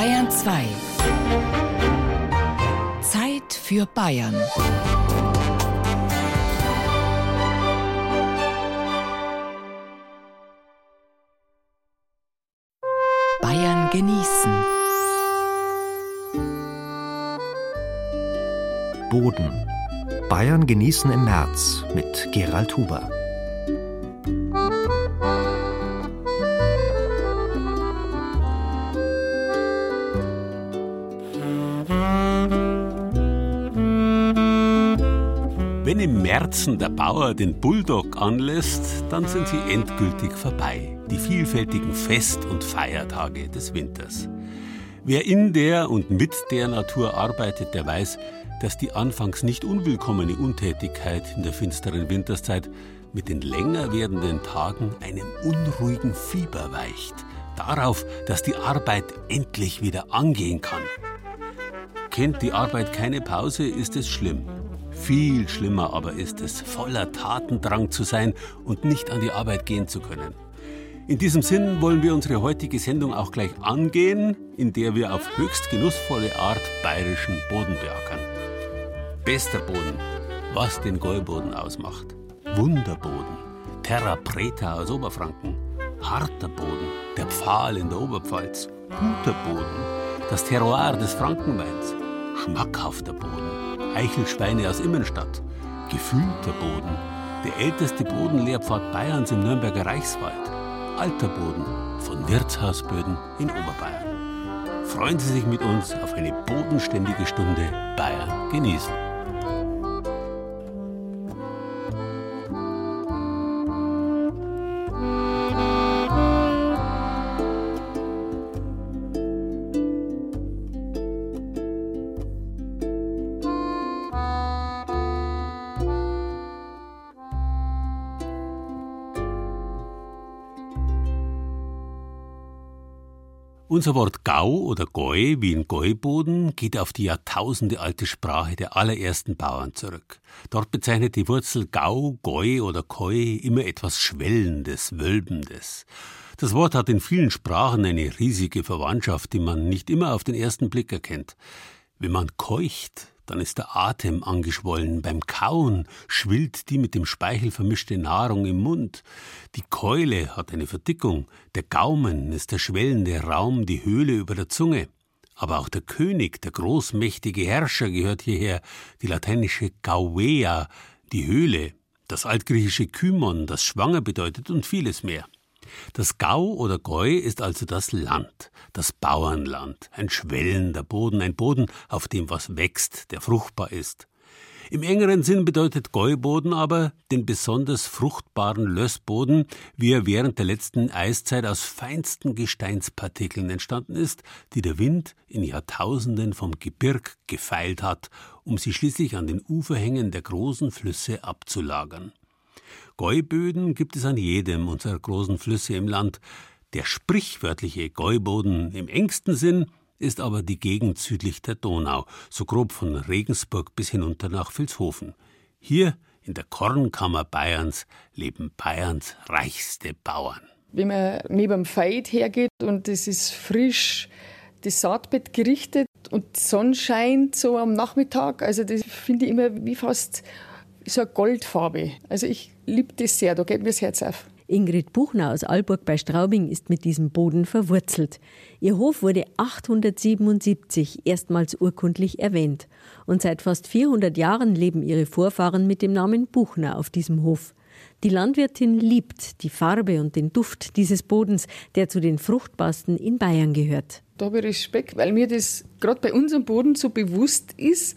Bayern 2. Zeit für Bayern. Bayern genießen. Boden. Bayern genießen im März mit Gerald Huber. Märzen der Bauer den Bulldog anlässt, dann sind sie endgültig vorbei. Die vielfältigen Fest- und Feiertage des Winters. Wer in der und mit der Natur arbeitet, der weiß, dass die anfangs nicht unwillkommene Untätigkeit in der finsteren Winterszeit mit den länger werdenden Tagen einem unruhigen Fieber weicht. Darauf, dass die Arbeit endlich wieder angehen kann. Kennt die Arbeit keine Pause, ist es schlimm. Viel schlimmer aber ist es, voller Tatendrang zu sein und nicht an die Arbeit gehen zu können. In diesem Sinn wollen wir unsere heutige Sendung auch gleich angehen, in der wir auf höchst genussvolle Art bayerischen Boden beackern. Bester Boden, was den Gäuboden ausmacht. Wunderboden, Terra Preta aus Oberfranken, harter Boden, der Pfahl in der Oberpfalz, guter Boden, das Terroir des Frankenweins, schmackhafter Boden, Eichelschweine aus Immenstadt, gefühlter Boden, der älteste Bodenlehrpfad Bayerns im Nürnberger Reichswald, alter Boden von Wirtshausböden in Oberbayern. Freuen Sie sich mit uns auf eine bodenständige Stunde Bayern genießen. Unser Wort Gau oder Goi wie in Gäuboden geht auf die jahrtausendealte Sprache der allerersten Bauern zurück. Dort bezeichnet die Wurzel Gau, Goi oder Koi immer etwas Schwellendes, Wölbendes. Das Wort hat in vielen Sprachen eine riesige Verwandtschaft, die man nicht immer auf den ersten Blick erkennt. Wenn man keucht, dann ist der Atem angeschwollen. Beim Kauen schwillt die mit dem Speichel vermischte Nahrung im Mund. Die Keule hat eine Verdickung. Der Gaumen ist der schwellende Raum, die Höhle über der Zunge. Aber auch der König, der großmächtige Herrscher gehört hierher, die lateinische Gauvea, die Höhle, das altgriechische Kymon, das schwanger bedeutet und vieles mehr. Das Gau oder Goi ist also das Land, das Bauernland, ein schwellender Boden, ein Boden, auf dem was wächst, der fruchtbar ist. Im engeren Sinn bedeutet Gäuboden aber den besonders fruchtbaren Lössboden, wie er während der letzten Eiszeit aus feinsten Gesteinspartikeln entstanden ist, die der Wind in Jahrtausenden vom Gebirg gefeilt hat, um sie schließlich an den Uferhängen der großen Flüsse abzulagern. Gäuböden gibt es an jedem unserer großen Flüsse im Land. Der sprichwörtliche Gäuboden im engsten Sinn ist aber die Gegend südlich der Donau, so grob von Regensburg bis hinunter nach Vilshofen. Hier in der Kornkammer Bayerns leben Bayerns reichste Bauern. Wenn man neben dem Feld hergeht und es ist frisch das Saatbett gerichtet und Sonnenschein so am Nachmittag, also das finde ich immer wie fast so eine Goldfarbe. Also ich liebe das sehr, da geht mir das Herz auf. Ingrid Buchner aus Alburg bei Straubing ist mit diesem Boden verwurzelt. Ihr Hof wurde 877 erstmals urkundlich erwähnt. Und seit fast 400 Jahren leben ihre Vorfahren mit dem Namen Buchner auf diesem Hof. Die Landwirtin liebt die Farbe und den Duft dieses Bodens, der zu den fruchtbarsten in Bayern gehört. Da habe ich Respekt, weil mir das gerade bei unserem Boden so bewusst ist,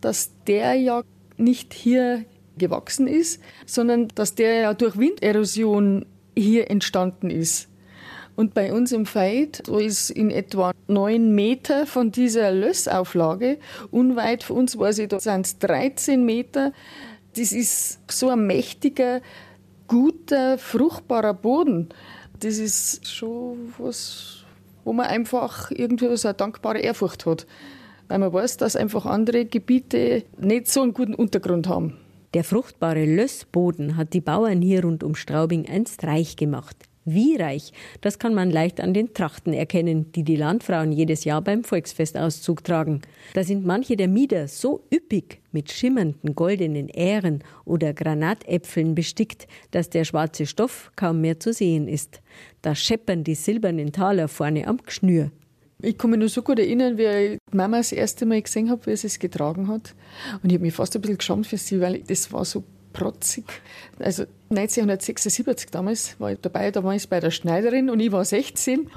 dass der ja nicht hier gewachsen ist, sondern dass der ja durch Winderosion hier entstanden ist. Und bei uns im Veit, so ist in etwa neun Meter von dieser Lössauflage, unweit von uns weiß ich, da sind es 13 Meter. Das ist so ein mächtiger, guter, fruchtbarer Boden. Das ist schon was, wo man einfach irgendwie so eine dankbare Ehrfurcht hat. Weil man weiß, dass einfach andere Gebiete nicht so einen guten Untergrund haben. Der fruchtbare Lössboden hat die Bauern hier rund um Straubing einst reich gemacht. Wie reich, das kann man leicht an den Trachten erkennen, die die Landfrauen jedes Jahr beim Volksfestauszug tragen. Da sind manche der Mieder so üppig mit schimmernden goldenen Ähren oder Granatäpfeln bestickt, dass der schwarze Stoff kaum mehr zu sehen ist. Da scheppern die silbernen Taler vorne am Gschnür. Ich kann mich nur so gut erinnern, wie ich Mama das erste Mal gesehen habe, wie sie es getragen hat. Und ich habe mich fast ein bisschen geschämt für sie, weil das war so protzig. Also 1976 damals war ich dabei, da war ich bei der Schneiderin und ich war 16.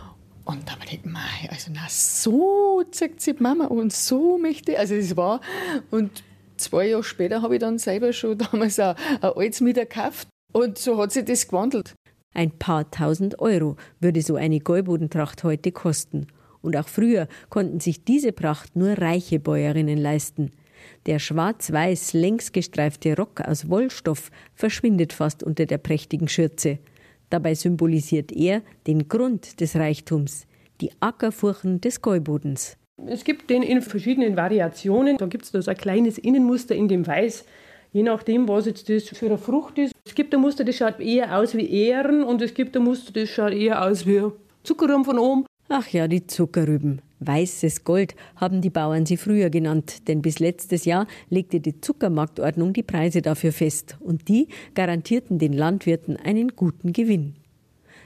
Und da habe ich gedacht, also na, so zeigt sich Mama und so möchte Also das war, und zwei Jahre später habe ich dann selber schon damals ein, ein altes gekauft. Und so hat sich das gewandelt. Ein paar tausend Euro würde so eine Gäubodentracht heute kosten. Und auch früher konnten sich diese Pracht nur reiche Bäuerinnen leisten. Der schwarz-weiß längs gestreifte Rock aus Wollstoff verschwindet fast unter der prächtigen Schürze. Dabei symbolisiert er den Grund des Reichtums, die Ackerfurchen des Gäubodens. Es gibt den in verschiedenen Variationen. Da gibt es so ein kleines Innenmuster in dem Weiß, je nachdem, was jetzt das für eine Frucht ist. Es gibt ein Muster, das schaut eher aus wie Ähren und es gibt ein Muster, das schaut eher aus wie Zuckerraum von oben. Ach ja, die Zuckerrüben. Weißes Gold haben die Bauern sie früher genannt, denn bis letztes Jahr legte die Zuckermarktordnung die Preise dafür fest und die garantierten den Landwirten einen guten Gewinn.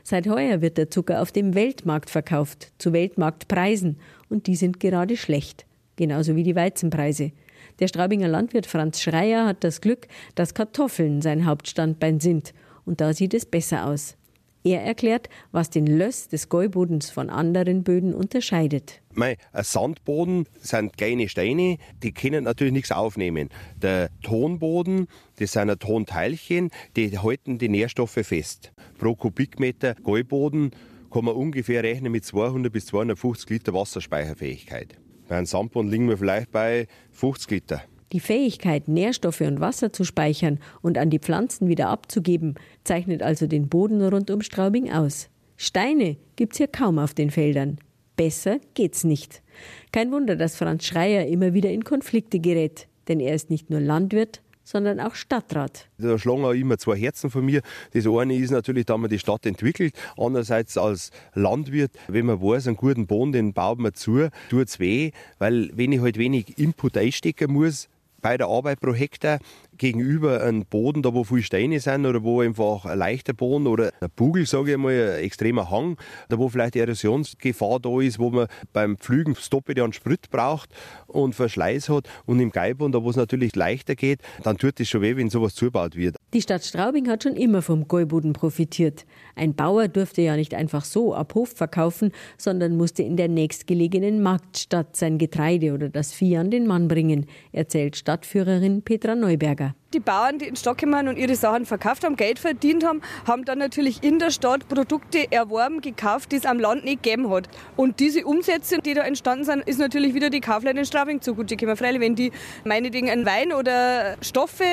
Seit heuer wird der Zucker auf dem Weltmarkt verkauft, zu Weltmarktpreisen, und die sind gerade schlecht, genauso wie die Weizenpreise. Der Straubinger Landwirt Franz Schreier hat das Glück, dass Kartoffeln sein Hauptstandbein sind, und da sieht es besser aus. Er erklärt, was den Löss des Gäubodens von anderen Böden unterscheidet. Ein Sandboden sind kleine Steine, die können natürlich nichts aufnehmen. Der Tonboden, das sind Tonteilchen, die halten die Nährstoffe fest. Pro Kubikmeter Gäuboden kann man ungefähr rechnen mit 200 bis 250 Liter Wasserspeicherfähigkeit. Bei einem Sandboden liegen wir vielleicht bei 50 Liter. Die Fähigkeit, Nährstoffe und Wasser zu speichern und an die Pflanzen wieder abzugeben, zeichnet also den Boden rund um Straubing aus. Steine gibt's hier kaum auf den Feldern. Besser geht's nicht. Kein Wunder, dass Franz Schreier immer wieder in Konflikte gerät, denn er ist nicht nur Landwirt, sondern auch Stadtrat. Da schlagen auch immer zwei Herzen von mir. Das eine ist natürlich, da man die Stadt entwickelt. Andererseits als Landwirt, wenn man weiß, einen guten Boden, den baut man zu, tut es weh, weil wenn ich halt wenig Input einstecken muss, bei der Arbeit pro Hektar gegenüber einem Boden, da wo viele Steine sind oder wo einfach ein leichter Boden oder ein Bugel, sage ich mal, ein extremer Hang, da wo vielleicht Erosionsgefahr da ist, wo man beim Pflügen Stoppe einen Sprit braucht und Verschleiß hat und im Geibboden, da wo es natürlich leichter geht, dann tut es schon weh, wenn sowas zugebaut wird. Die Stadt Straubing hat schon immer vom Gäuboden profitiert. Ein Bauer durfte ja nicht einfach so ab Hof verkaufen, sondern musste in der nächstgelegenen Marktstadt sein Getreide oder das Vieh an den Mann bringen, erzählt Stadtführerin Petra Neuberger. Die Bauern, die in Stockemann und ihre Sachen verkauft haben, Geld verdient haben, haben dann natürlich in der Stadt Produkte erworben, gekauft, die es am Land nicht gegeben hat. Und diese Umsätze, die da entstanden sind, ist natürlich wieder die Kaufleute in Straubing zugutegekommen. Freilich, wenn die meinetwegen einen Wein oder Stoffe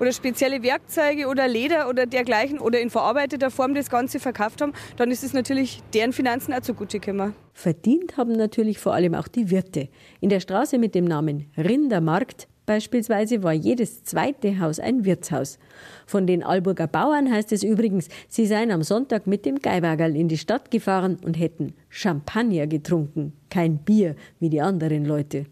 oder spezielle Werkzeuge oder Leder oder dergleichen oder in verarbeiteter Form das Ganze verkauft haben, dann ist es natürlich deren Finanzen auch zugutegekommen. Verdient haben natürlich vor allem auch die Wirte. In der Straße mit dem Namen Rindermarkt Beispielsweise war jedes zweite Haus ein Wirtshaus. Von den Alburger Bauern heißt es übrigens, sie seien am Sonntag mit dem Geiwagerl in die Stadt gefahren und hätten Champagner getrunken, kein Bier wie die anderen Leute.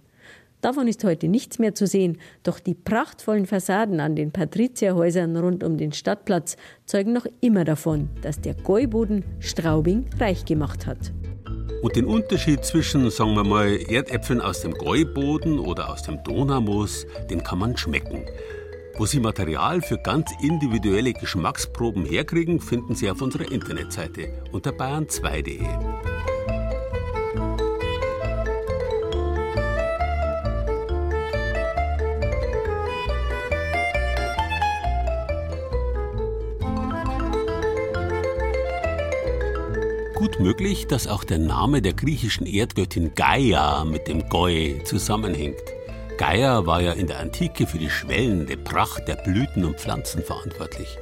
Davon ist heute nichts mehr zu sehen, doch die prachtvollen Fassaden an den Patrizierhäusern rund um den Stadtplatz zeugen noch immer davon, dass der Gäuboden Straubing reich gemacht hat. Und den Unterschied zwischen, sagen wir mal, Erdäpfeln aus dem Gäuboden oder aus dem Donaumoos, den kann man schmecken. Wo Sie Material für ganz individuelle Geschmacksproben herkriegen, finden Sie auf unserer Internetseite unter bayern2.de. gut möglich, dass auch der Name der griechischen Erdgöttin Gaia mit dem Goi zusammenhängt. Gaia war ja in der Antike für die schwellende Pracht der Blüten und Pflanzen verantwortlich.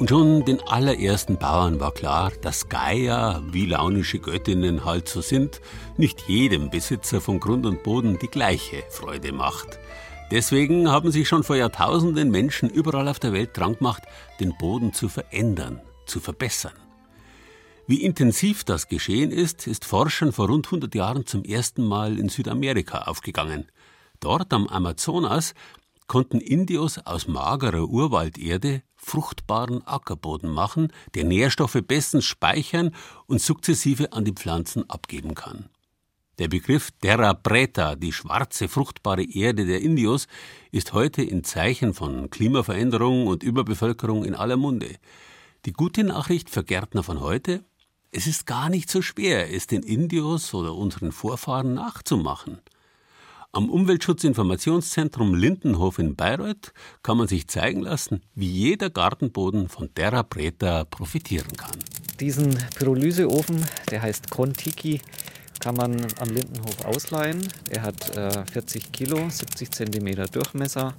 Und schon den allerersten Bauern war klar, dass Gaia, wie launische Göttinnen halt so sind, nicht jedem Besitzer von Grund und Boden die gleiche Freude macht. Deswegen haben sich schon vor Jahrtausenden Menschen überall auf der Welt dran gemacht, den Boden zu verändern, zu verbessern. Wie intensiv das geschehen ist, ist Forschern vor rund 100 Jahren zum ersten Mal in Südamerika aufgegangen. Dort am Amazonas konnten Indios aus magerer Urwalderde fruchtbaren Ackerboden machen, der Nährstoffe bestens speichern und sukzessive an die Pflanzen abgeben kann. Der Begriff Terra Preta, die schwarze, fruchtbare Erde der Indios, ist heute in Zeichen von Klimaveränderung und Überbevölkerung in aller Munde. Die gute Nachricht für Gärtner von heute? Es ist gar nicht so schwer, es den Indios oder unseren Vorfahren nachzumachen. Am Umweltschutzinformationszentrum Lindenhof in Bayreuth kann man sich zeigen lassen, wie jeder Gartenboden von Terra Preta profitieren kann. Diesen Pyrolyseofen, der heißt Contiki, kann man am Lindenhof ausleihen. Er hat äh, 40 Kilo, 70 Zentimeter Durchmesser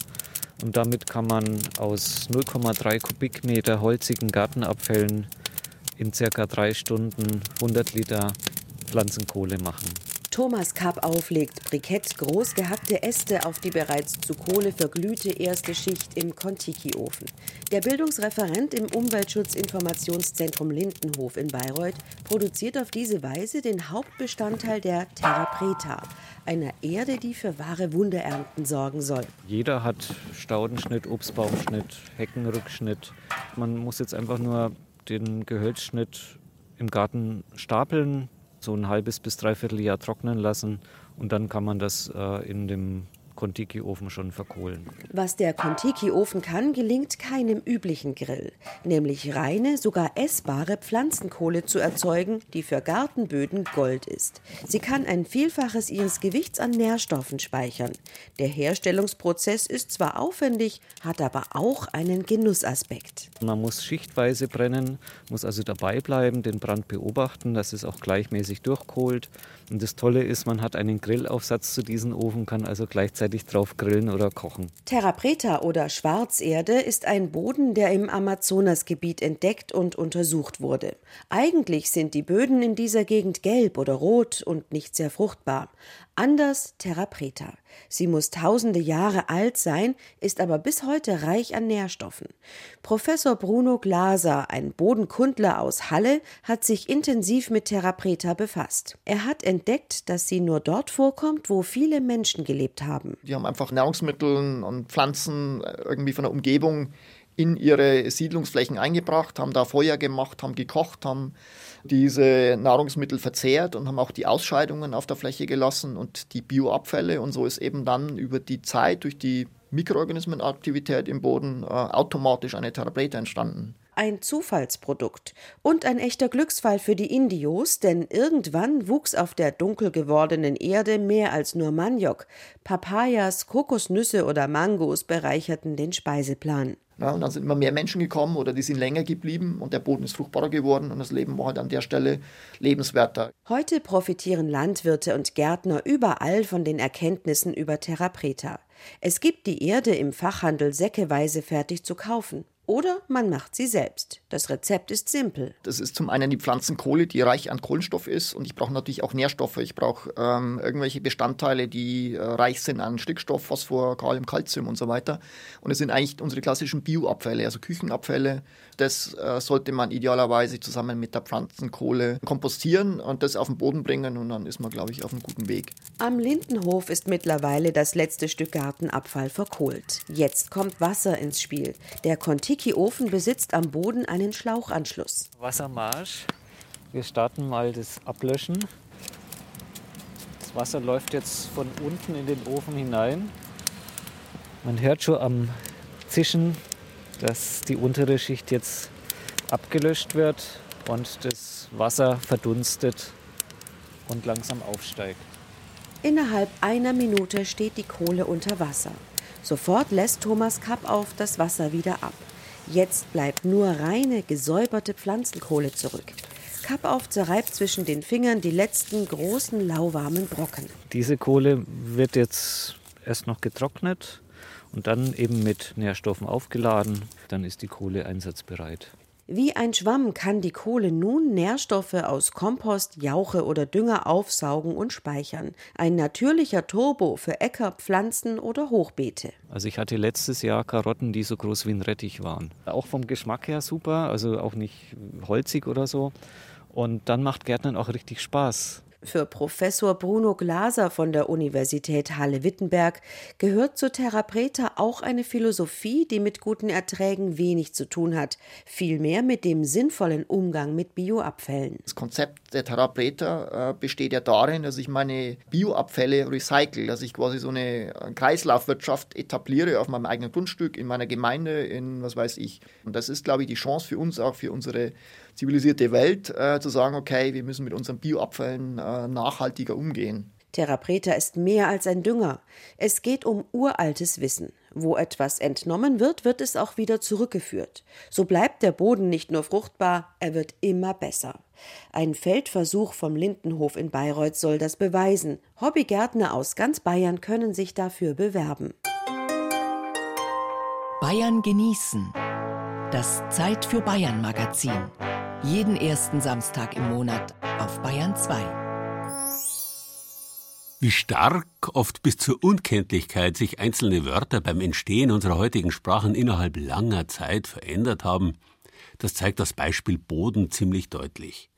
und damit kann man aus 0,3 Kubikmeter holzigen Gartenabfällen in circa drei Stunden 100 Liter Pflanzenkohle machen. Thomas Kapp auflegt Brikett groß gehackte Äste auf die bereits zu Kohle verglühte erste Schicht im Kontiki-Ofen. Der Bildungsreferent im Umweltschutzinformationszentrum Lindenhof in Bayreuth produziert auf diese Weise den Hauptbestandteil der Terra Preta, einer Erde, die für wahre Wunderernten sorgen soll. Jeder hat Staudenschnitt, Obstbaumschnitt, Heckenrückschnitt. Man muss jetzt einfach nur den Gehölzschnitt im Garten stapeln, so ein halbes bis dreiviertel Jahr trocknen lassen und dann kann man das äh, in dem Kontiki-Ofen schon verkohlen. Was der Kontiki-Ofen kann, gelingt keinem üblichen Grill, nämlich reine, sogar essbare Pflanzenkohle zu erzeugen, die für Gartenböden Gold ist. Sie kann ein Vielfaches ihres Gewichts an Nährstoffen speichern. Der Herstellungsprozess ist zwar aufwendig, hat aber auch einen Genussaspekt. Man muss schichtweise brennen, muss also dabei bleiben, den Brand beobachten, dass es auch gleichmäßig durchkohlt. Und das Tolle ist, man hat einen Grillaufsatz zu diesem Ofen, kann also gleichzeitig drauf grillen oder kochen. Terra Preta oder Schwarzerde ist ein Boden, der im Amazonasgebiet entdeckt und untersucht wurde. Eigentlich sind die Böden in dieser Gegend gelb oder rot und nicht sehr fruchtbar. Anders Terra Preta. Sie muss tausende Jahre alt sein, ist aber bis heute reich an Nährstoffen. Professor Bruno Glaser, ein Bodenkundler aus Halle, hat sich intensiv mit Terra Preta befasst. Er hat entdeckt, dass sie nur dort vorkommt, wo viele Menschen gelebt haben. Die haben einfach Nahrungsmittel und Pflanzen äh, irgendwie von der Umgebung in ihre Siedlungsflächen eingebracht, haben da Feuer gemacht, haben gekocht, haben diese Nahrungsmittel verzehrt und haben auch die Ausscheidungen auf der Fläche gelassen und die Bioabfälle. Und so ist eben dann über die Zeit durch die Mikroorganismenaktivität im Boden äh, automatisch eine Therapeute entstanden ein Zufallsprodukt und ein echter Glücksfall für die Indios, denn irgendwann wuchs auf der dunkel gewordenen Erde mehr als nur Maniok. Papayas, Kokosnüsse oder Mangos bereicherten den Speiseplan. Ja, und dann sind immer mehr Menschen gekommen oder die sind länger geblieben und der Boden ist fruchtbarer geworden und das Leben war halt an der Stelle lebenswerter. Heute profitieren Landwirte und Gärtner überall von den Erkenntnissen über Terra. Es gibt die Erde im Fachhandel säckeweise fertig zu kaufen. Oder man macht sie selbst. Das Rezept ist simpel. Das ist zum einen die Pflanzenkohle, die reich an Kohlenstoff ist. Und ich brauche natürlich auch Nährstoffe. Ich brauche ähm, irgendwelche Bestandteile, die äh, reich sind an Stickstoff, Phosphor, Kalium, Calcium und so weiter. Und es sind eigentlich unsere klassischen Bioabfälle, also Küchenabfälle. Das äh, sollte man idealerweise zusammen mit der Pflanzenkohle kompostieren und das auf den Boden bringen. Und dann ist man, glaube ich, auf einem guten Weg. Am Lindenhof ist mittlerweile das letzte Stück Gartenabfall verkohlt. Jetzt kommt Wasser ins Spiel. Der Kontiki Wiki-Ofen besitzt am Boden einen Schlauchanschluss. Wassermarsch. Wir starten mal das Ablöschen. Das Wasser läuft jetzt von unten in den Ofen hinein. Man hört schon am Zischen, dass die untere Schicht jetzt abgelöscht wird und das Wasser verdunstet und langsam aufsteigt. Innerhalb einer Minute steht die Kohle unter Wasser. Sofort lässt Thomas Kapp auf das Wasser wieder ab. Jetzt bleibt nur reine, gesäuberte Pflanzenkohle zurück. Kappauf zerreibt zwischen den Fingern die letzten großen, lauwarmen Brocken. Diese Kohle wird jetzt erst noch getrocknet und dann eben mit Nährstoffen aufgeladen. Dann ist die Kohle einsatzbereit. Wie ein Schwamm kann die Kohle nun Nährstoffe aus Kompost, Jauche oder Dünger aufsaugen und speichern. Ein natürlicher Turbo für Äcker, Pflanzen oder Hochbeete. Also ich hatte letztes Jahr Karotten, die so groß wie ein Rettich waren. Auch vom Geschmack her super, also auch nicht holzig oder so. Und dann macht Gärtnern auch richtig Spaß. Für Professor Bruno Glaser von der Universität Halle-Wittenberg gehört zur Terra Preta auch eine Philosophie, die mit guten Erträgen wenig zu tun hat, vielmehr mit dem sinnvollen Umgang mit Bioabfällen. Das Konzept der Terra Preta äh, besteht ja darin, dass ich meine Bioabfälle recycle, dass ich quasi so eine Kreislaufwirtschaft etabliere auf meinem eigenen Grundstück, in meiner Gemeinde, in was weiß ich. Und das ist, glaube ich, die Chance für uns, auch für unsere zivilisierte Welt, äh, zu sagen, okay, wir müssen mit unseren Bioabfällen äh, nachhaltiger umgehen. Terra Preta ist mehr als ein Dünger. Es geht um uraltes Wissen. Wo etwas entnommen wird, wird es auch wieder zurückgeführt. So bleibt der Boden nicht nur fruchtbar, er wird immer besser. Ein Feldversuch vom Lindenhof in Bayreuth soll das beweisen. Hobbygärtner aus ganz Bayern können sich dafür bewerben. Bayern genießen. Das Zeit für Bayern Magazin. Jeden ersten Samstag im Monat auf Bayern 2. Wie stark, oft bis zur Unkenntlichkeit, sich einzelne Wörter beim Entstehen unserer heutigen Sprachen innerhalb langer Zeit verändert haben, das zeigt das Beispiel Boden ziemlich deutlich.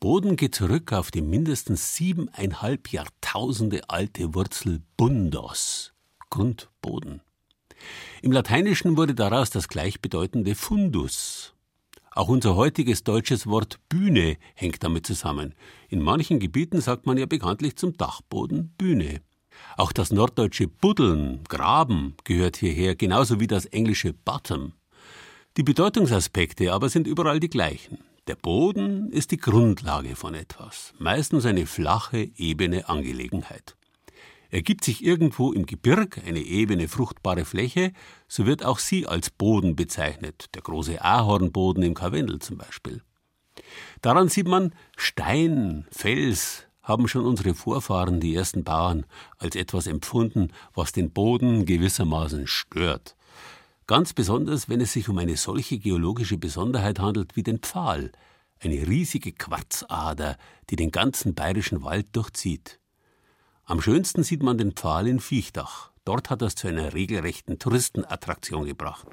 Boden geht zurück auf die mindestens siebeneinhalb Jahrtausende alte Wurzel bundos, Grundboden. Im Lateinischen wurde daraus das gleichbedeutende fundus, auch unser heutiges deutsches Wort Bühne hängt damit zusammen. In manchen Gebieten sagt man ja bekanntlich zum Dachboden Bühne. Auch das norddeutsche Buddeln, Graben gehört hierher, genauso wie das englische Bottom. Die Bedeutungsaspekte aber sind überall die gleichen. Der Boden ist die Grundlage von etwas, meistens eine flache, ebene Angelegenheit. Ergibt sich irgendwo im Gebirg eine ebene, fruchtbare Fläche, so wird auch sie als Boden bezeichnet, der große Ahornboden im Karwendel zum Beispiel. Daran sieht man, Stein, Fels haben schon unsere Vorfahren, die ersten Bauern, als etwas empfunden, was den Boden gewissermaßen stört. Ganz besonders, wenn es sich um eine solche geologische Besonderheit handelt wie den Pfahl, eine riesige Quarzader, die den ganzen bayerischen Wald durchzieht. Am schönsten sieht man den Pfahl in Viechtach. Dort hat er es zu einer regelrechten Touristenattraktion gebracht.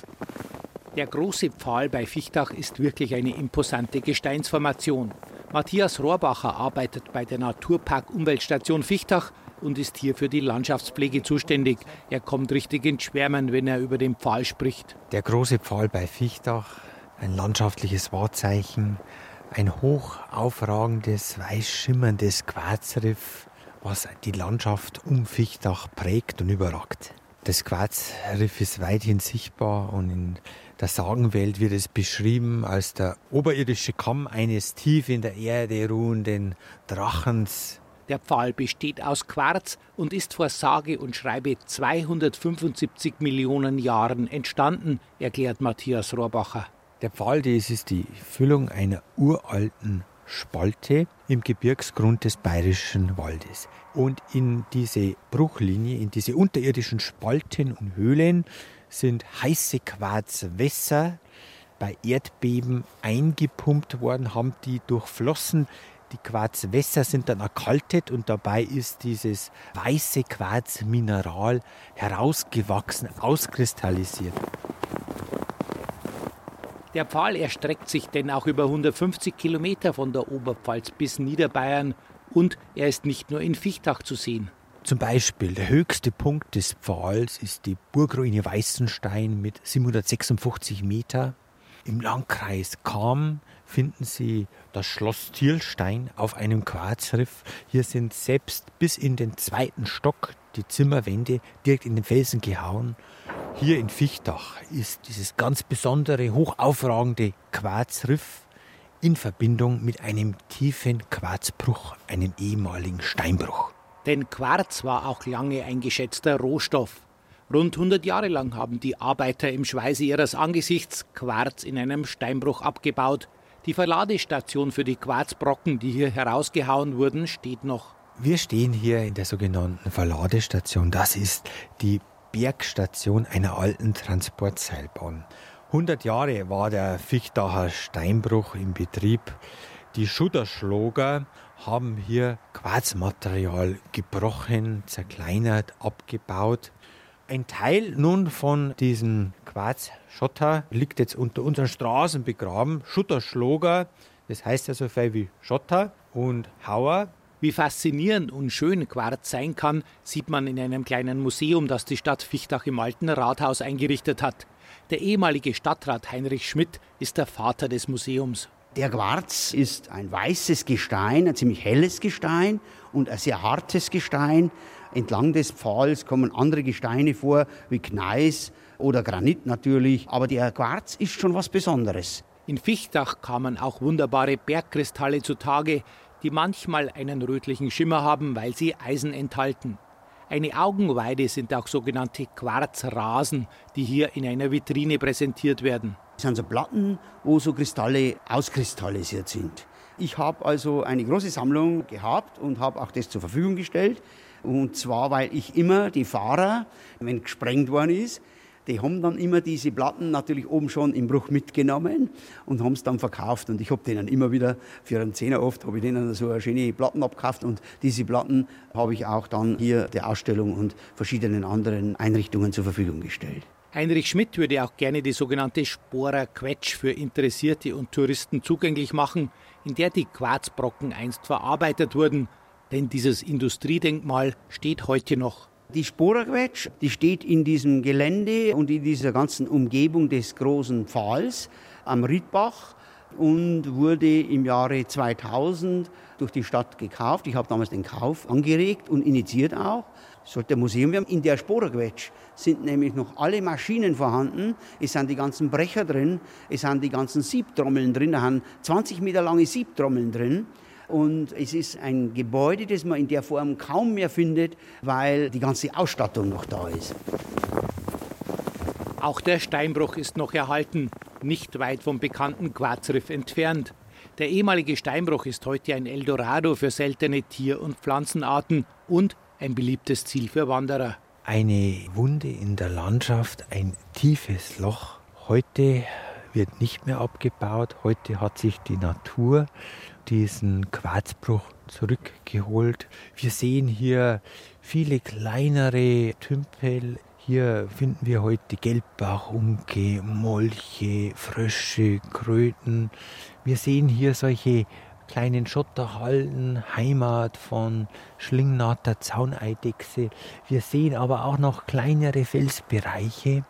Der große Pfahl bei Viechtach ist wirklich eine imposante Gesteinsformation. Matthias Rohrbacher arbeitet bei der Naturpark Umweltstation Viechtach und ist hier für die Landschaftspflege zuständig. Er kommt richtig ins Schwärmen, wenn er über den Pfahl spricht. Der große Pfahl bei Viechtach, ein landschaftliches Wahrzeichen, ein hoch aufragendes, weiß schimmerndes Quarzriff, was die Landschaft um Fichtach prägt und überragt. Das Quarzriff ist weithin sichtbar und in der Sagenwelt wird es beschrieben als der oberirdische Kamm eines tief in der Erde ruhenden Drachens. Der Pfahl besteht aus Quarz und ist vor sage und schreibe 275 Millionen Jahren entstanden, erklärt Matthias Rohrbacher. Der Pfahl, das ist die Füllung einer uralten Spalte im Gebirgsgrund des Bayerischen Waldes. Und in diese Bruchlinie, in diese unterirdischen Spalten und Höhlen sind heiße Quarzwässer bei Erdbeben eingepumpt worden, haben die durchflossen. Die Quarzwässer sind dann erkaltet und dabei ist dieses weiße Quarzmineral herausgewachsen, auskristallisiert. Der Pfahl erstreckt sich denn auch über 150 Kilometer von der Oberpfalz bis Niederbayern und er ist nicht nur in Fichtach zu sehen. Zum Beispiel der höchste Punkt des Pfahls ist die Burgruine Weißenstein mit 756 Meter. Im Landkreis Kam finden Sie das Schloss Thielstein auf einem Quarzriff. Hier sind selbst bis in den zweiten Stock die Zimmerwände direkt in den Felsen gehauen. Hier in Fichtach ist dieses ganz besondere, hochaufragende Quarzriff in Verbindung mit einem tiefen Quarzbruch, einem ehemaligen Steinbruch. Denn Quarz war auch lange ein geschätzter Rohstoff. Rund 100 Jahre lang haben die Arbeiter im Schweiße ihres Angesichts Quarz in einem Steinbruch abgebaut. Die Verladestation für die Quarzbrocken, die hier herausgehauen wurden, steht noch. Wir stehen hier in der sogenannten Verladestation. Das ist die Bergstation einer alten Transportseilbahn. 100 Jahre war der Fichtacher Steinbruch im Betrieb. Die Schutterschlager haben hier Quarzmaterial gebrochen, zerkleinert, abgebaut. Ein Teil nun von diesem Quarzschotter liegt jetzt unter unseren Straßen begraben. Schutterschlager, Das heißt ja so viel wie Schotter und Hauer. Wie faszinierend und schön Quarz sein kann, sieht man in einem kleinen Museum, das die Stadt Fichtach im alten Rathaus eingerichtet hat. Der ehemalige Stadtrat Heinrich Schmidt ist der Vater des Museums. Der Quarz ist ein weißes Gestein, ein ziemlich helles Gestein und ein sehr hartes Gestein. Entlang des Pfahls kommen andere Gesteine vor, wie Gneis oder Granit natürlich. Aber der Quarz ist schon was Besonderes. In Fichtach kamen auch wunderbare Bergkristalle zutage, die manchmal einen rötlichen Schimmer haben, weil sie Eisen enthalten. Eine Augenweide sind auch sogenannte Quarzrasen, die hier in einer Vitrine präsentiert werden. Das sind so Platten, wo so Kristalle auskristallisiert sind. Ich habe also eine große Sammlung gehabt und habe auch das zur Verfügung gestellt. Und zwar, weil ich immer die Fahrer, wenn gesprengt worden ist, die haben dann immer diese Platten natürlich oben schon im Bruch mitgenommen und haben es dann verkauft. Und ich habe denen immer wieder für einen Zehner oft, habe ich denen so eine schöne Platten abgekauft. Und diese Platten habe ich auch dann hier der Ausstellung und verschiedenen anderen Einrichtungen zur Verfügung gestellt. Heinrich Schmidt würde auch gerne die sogenannte Sporer Quetsch für Interessierte und Touristen zugänglich machen, in der die Quarzbrocken einst verarbeitet wurden. Denn dieses Industriedenkmal steht heute noch. Die Sporerquetsch, die steht in diesem Gelände und in dieser ganzen Umgebung des großen Pfahls am Riedbach und wurde im Jahre 2000 durch die Stadt gekauft. Ich habe damals den Kauf angeregt und initiiert auch. Sollte ein Museum werden. In der Sporerquetsch sind nämlich noch alle Maschinen vorhanden. Es sind die ganzen Brecher drin, es sind die ganzen Siebtrommeln drin, da haben 20 Meter lange Siebtrommeln drin. Und es ist ein Gebäude, das man in der Form kaum mehr findet, weil die ganze Ausstattung noch da ist. Auch der Steinbruch ist noch erhalten, nicht weit vom bekannten Quarzriff entfernt. Der ehemalige Steinbruch ist heute ein Eldorado für seltene Tier- und Pflanzenarten und ein beliebtes Ziel für Wanderer. Eine Wunde in der Landschaft, ein tiefes Loch. Heute wird nicht mehr abgebaut. Heute hat sich die Natur diesen Quarzbruch zurückgeholt. Wir sehen hier viele kleinere Tümpel. Hier finden wir heute Gelbbachunke, Molche, Frösche, Kröten. Wir sehen hier solche kleinen Schotterhalden, Heimat von Schlingnatter Zauneidechse. Wir sehen aber auch noch kleinere Felsbereiche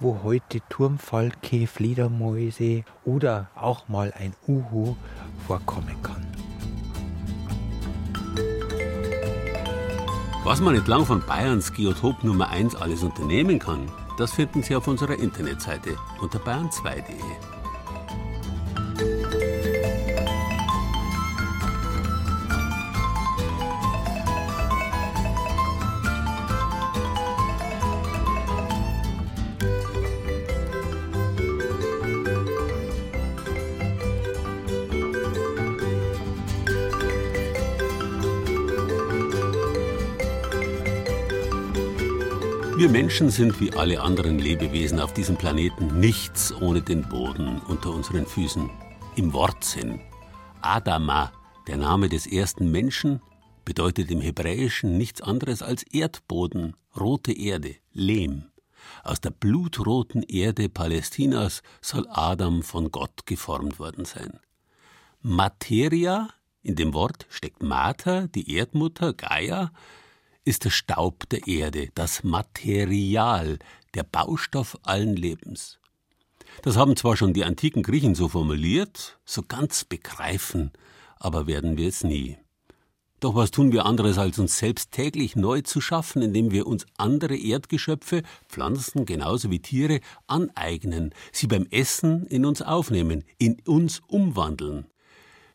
wo heute Turmfalke, Fledermäuse oder auch mal ein Uhu vorkommen kann. Was man entlang von Bayerns Geotop Nummer 1 alles unternehmen kann, das finden Sie auf unserer Internetseite unter bayern2.de. Wir Menschen sind wie alle anderen Lebewesen auf diesem Planeten nichts ohne den Boden unter unseren Füßen. Im Wortsinn. Adama, der Name des ersten Menschen, bedeutet im Hebräischen nichts anderes als Erdboden, rote Erde, Lehm. Aus der blutroten Erde Palästinas soll Adam von Gott geformt worden sein. Materia, in dem Wort steckt Mater, die Erdmutter, Gaia, ist der Staub der Erde, das Material, der Baustoff allen Lebens. Das haben zwar schon die antiken Griechen so formuliert, so ganz begreifen, aber werden wir es nie. Doch was tun wir anderes, als uns selbst täglich neu zu schaffen, indem wir uns andere Erdgeschöpfe, Pflanzen genauso wie Tiere, aneignen, sie beim Essen in uns aufnehmen, in uns umwandeln.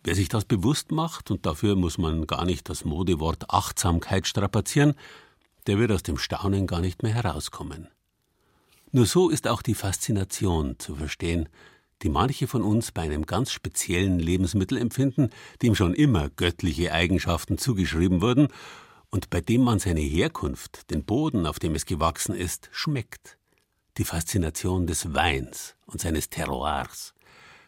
Wer sich das bewusst macht, und dafür muss man gar nicht das Modewort Achtsamkeit strapazieren, der wird aus dem Staunen gar nicht mehr herauskommen. Nur so ist auch die Faszination zu verstehen, die manche von uns bei einem ganz speziellen Lebensmittel empfinden, dem schon immer göttliche Eigenschaften zugeschrieben wurden und bei dem man seine Herkunft, den Boden, auf dem es gewachsen ist, schmeckt. Die Faszination des Weins und seines Terroirs.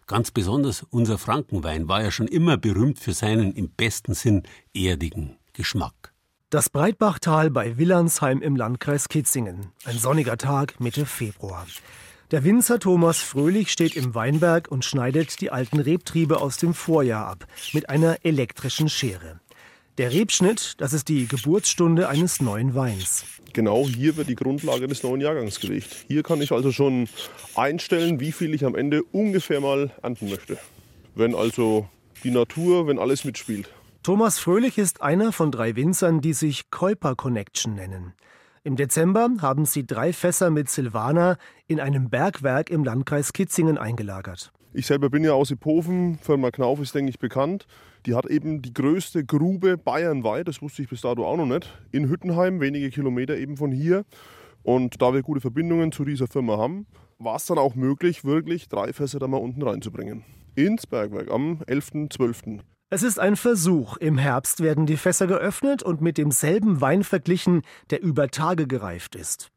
Ganz besonders unser Frankenwein war ja schon immer berühmt für seinen im besten Sinn erdigen Geschmack. Das Breitbachtal bei Willernsheim im Landkreis Kitzingen. Ein sonniger Tag Mitte Februar. Der Winzer Thomas Fröhlich steht im Weinberg und schneidet die alten Rebtriebe aus dem Vorjahr ab mit einer elektrischen Schere. Der Rebschnitt, das ist die Geburtsstunde eines neuen Weins. Genau hier wird die Grundlage des neuen Jahrgangs gelegt. Hier kann ich also schon einstellen, wie viel ich am Ende ungefähr mal ernten möchte. Wenn also die Natur, wenn alles mitspielt. Thomas Fröhlich ist einer von drei Winzern, die sich Käuper Connection nennen. Im Dezember haben sie drei Fässer mit Silvaner in einem Bergwerk im Landkreis Kitzingen eingelagert. Ich selber bin ja aus Iphofen, Firma Knauf ist, denke ich, bekannt. Die hat eben die größte Grube bayernweit, das wusste ich bis dato auch noch nicht, in Hüttenheim, wenige Kilometer eben von hier. Und da wir gute Verbindungen zu dieser Firma haben, war es dann auch möglich, wirklich drei Fässer da mal unten reinzubringen. Ins Bergwerk am 11.12. Es ist ein Versuch. Im Herbst werden die Fässer geöffnet und mit demselben Wein verglichen, der über Tage gereift ist.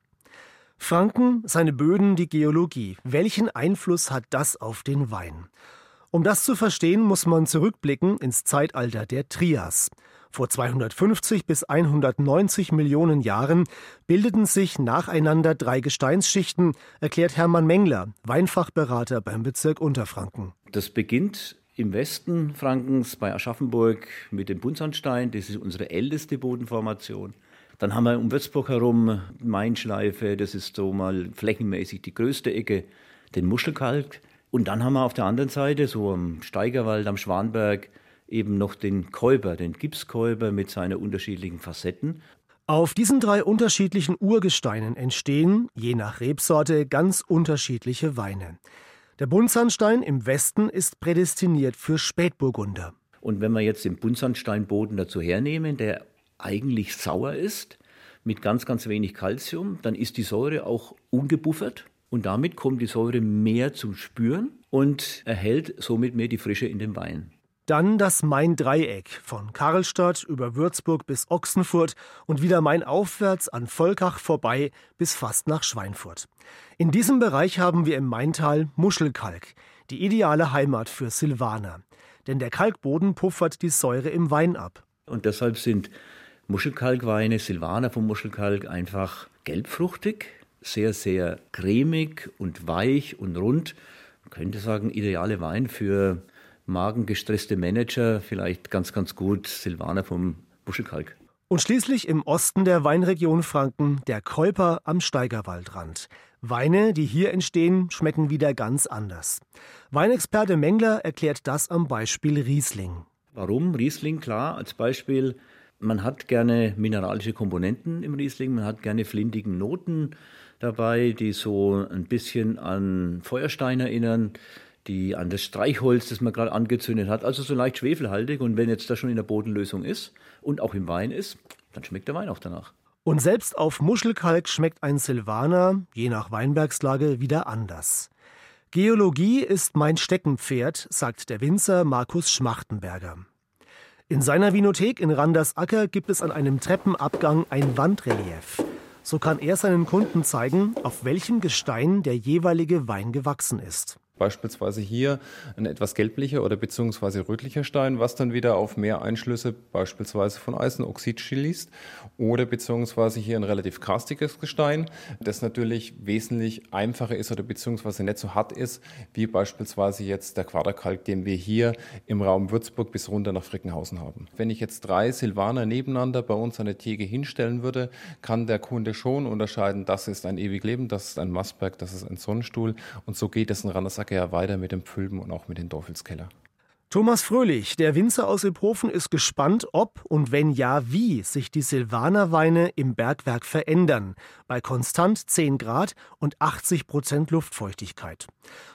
Franken, seine Böden, die Geologie. Welchen Einfluss hat das auf den Wein? Um das zu verstehen, muss man zurückblicken ins Zeitalter der Trias. Vor 250 bis 190 Millionen Jahren bildeten sich nacheinander drei Gesteinsschichten, erklärt Hermann Mengler, Weinfachberater beim Bezirk Unterfranken. Das beginnt im Westen Frankens bei Aschaffenburg mit dem Buntsandstein. Das ist unsere älteste Bodenformation. Dann haben wir um Würzburg herum Mainschleife, das ist so mal flächenmäßig die größte Ecke, den Muschelkalk. Und dann haben wir auf der anderen Seite, so am Steigerwald, am Schwanberg, eben noch den Käuber, den Gipskäuber mit seinen unterschiedlichen Facetten. Auf diesen drei unterschiedlichen Urgesteinen entstehen, je nach Rebsorte, ganz unterschiedliche Weine. Der Buntsandstein im Westen ist prädestiniert für Spätburgunder. Und wenn wir jetzt den Buntsandsteinboden dazu hernehmen, der eigentlich sauer ist, mit ganz, ganz wenig Kalzium, dann ist die Säure auch ungebuffert und damit kommt die Säure mehr zum Spüren und erhält somit mehr die Frische in dem Wein. Dann das Main-Dreieck von Karlstadt über Würzburg bis Ochsenfurt und wieder Main aufwärts an Volkach vorbei bis fast nach Schweinfurt. In diesem Bereich haben wir im Maintal Muschelkalk, die ideale Heimat für Silvaner. Denn der Kalkboden puffert die Säure im Wein ab. Und deshalb sind Muschelkalkweine, Silvaner vom Muschelkalk, einfach gelbfruchtig, sehr, sehr cremig und weich und rund. Man könnte sagen, ideale Wein für magengestresste Manager, vielleicht ganz, ganz gut Silvaner vom Muschelkalk. Und schließlich im Osten der Weinregion Franken der Käuper am Steigerwaldrand. Weine, die hier entstehen, schmecken wieder ganz anders. Weinexperte Mengler erklärt das am Beispiel Riesling. Warum Riesling? Klar, als Beispiel, man hat gerne mineralische Komponenten im Riesling, man hat gerne flintigen Noten dabei, die so ein bisschen an Feuerstein erinnern die an das Streichholz, das man gerade angezündet hat, also so leicht schwefelhaltig. Und wenn jetzt das schon in der Bodenlösung ist und auch im Wein ist, dann schmeckt der Wein auch danach. Und selbst auf Muschelkalk schmeckt ein Silvaner, je nach Weinbergslage, wieder anders. Geologie ist mein Steckenpferd, sagt der Winzer Markus Schmachtenberger. In seiner Vinothek in Randersacker gibt es an einem Treppenabgang ein Wandrelief. So kann er seinen Kunden zeigen, auf welchem Gestein der jeweilige Wein gewachsen ist. Beispielsweise hier ein etwas gelblicher oder beziehungsweise rötlicher Stein, was dann wieder auf mehr Einschlüsse beispielsweise von Eisenoxid schließt. Oder beziehungsweise hier ein relativ karstiges Gestein, das natürlich wesentlich einfacher ist oder beziehungsweise nicht so hart ist, wie beispielsweise jetzt der Quaderkalk, den wir hier im Raum Würzburg bis runter nach Frickenhausen haben. Wenn ich jetzt drei Silvaner nebeneinander bei uns an der Theke hinstellen würde, kann der Kunde schon unterscheiden, das ist ein Ewigleben, das ist ein Massberg, das ist ein Sonnenstuhl und so geht es in Randersack ja weiter mit dem Pfülben und auch mit dem Teufelskeller. Thomas Fröhlich, der Winzer aus Iphofen, ist gespannt, ob und wenn ja, wie sich die Silvanerweine im Bergwerk verändern. Bei konstant 10 Grad und 80 Prozent Luftfeuchtigkeit.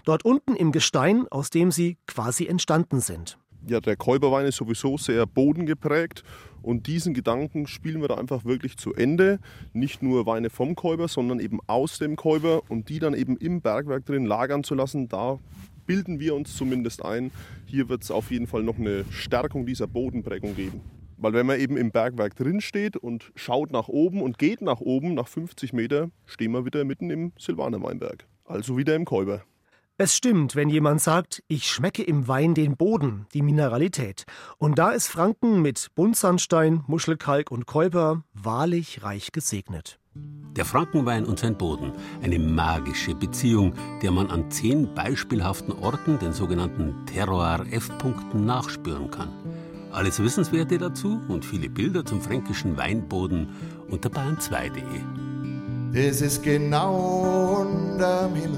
Dort unten im Gestein, aus dem sie quasi entstanden sind. Ja, der Käuberwein ist sowieso sehr bodengeprägt und diesen Gedanken spielen wir da einfach wirklich zu Ende. Nicht nur Weine vom Käuber, sondern eben aus dem Käuber und die dann eben im Bergwerk drin lagern zu lassen. Da bilden wir uns zumindest ein, hier wird es auf jeden Fall noch eine Stärkung dieser Bodenprägung geben. Weil wenn man eben im Bergwerk drin steht und schaut nach oben und geht nach oben, nach 50 Meter, stehen wir wieder mitten im Silvaner Weinberg. Also wieder im Käuber. Es stimmt, wenn jemand sagt, ich schmecke im Wein den Boden, die Mineralität. Und da ist Franken mit Buntsandstein, Muschelkalk und Käuper wahrlich reich gesegnet. Der Frankenwein und sein Boden, eine magische Beziehung, der man an zehn beispielhaften Orten, den sogenannten Terroir F-Punkten, nachspüren kann. Alles Wissenswerte dazu und viele Bilder zum fränkischen Weinboden unter bayern2.de. Es ist genau unterm Himmel,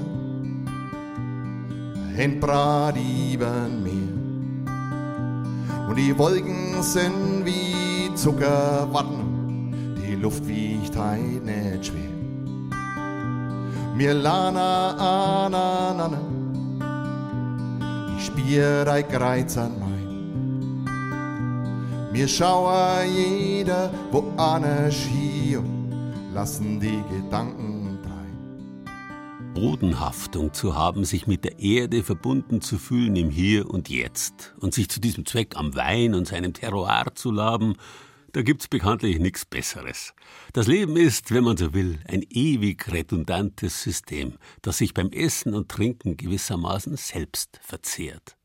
ein Brat übern Meer. Und die Wolken sind wie Zuckerwatten die Luft wiegt heut nicht schwer. Mir lana aneinander, ich spiel dei Greiz an mein. Mir schaue jeder wo ane hier, lassen die Gedanken. Bodenhaftung zu haben, sich mit der Erde verbunden zu fühlen im Hier und Jetzt und sich zu diesem Zweck am Wein und seinem Terroir zu laben, da gibt's bekanntlich nichts Besseres. Das Leben ist, wenn man so will, ein ewig redundantes System, das sich beim Essen und Trinken gewissermaßen selbst verzehrt.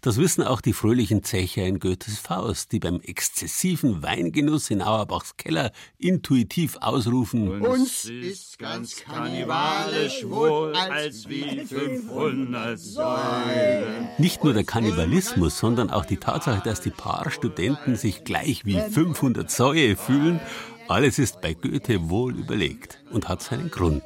Das wissen auch die fröhlichen Zecher in Goethes Faust, die beim exzessiven Weingenuss in Auerbachs Keller intuitiv ausrufen: Uns ist ganz kannibalisch wohl als wie 500 Säulen. Nicht nur der Kannibalismus, sondern auch die Tatsache, dass die paar Studenten sich gleich wie 500 Säue fühlen, alles ist bei Goethe wohl überlegt und hat seinen Grund.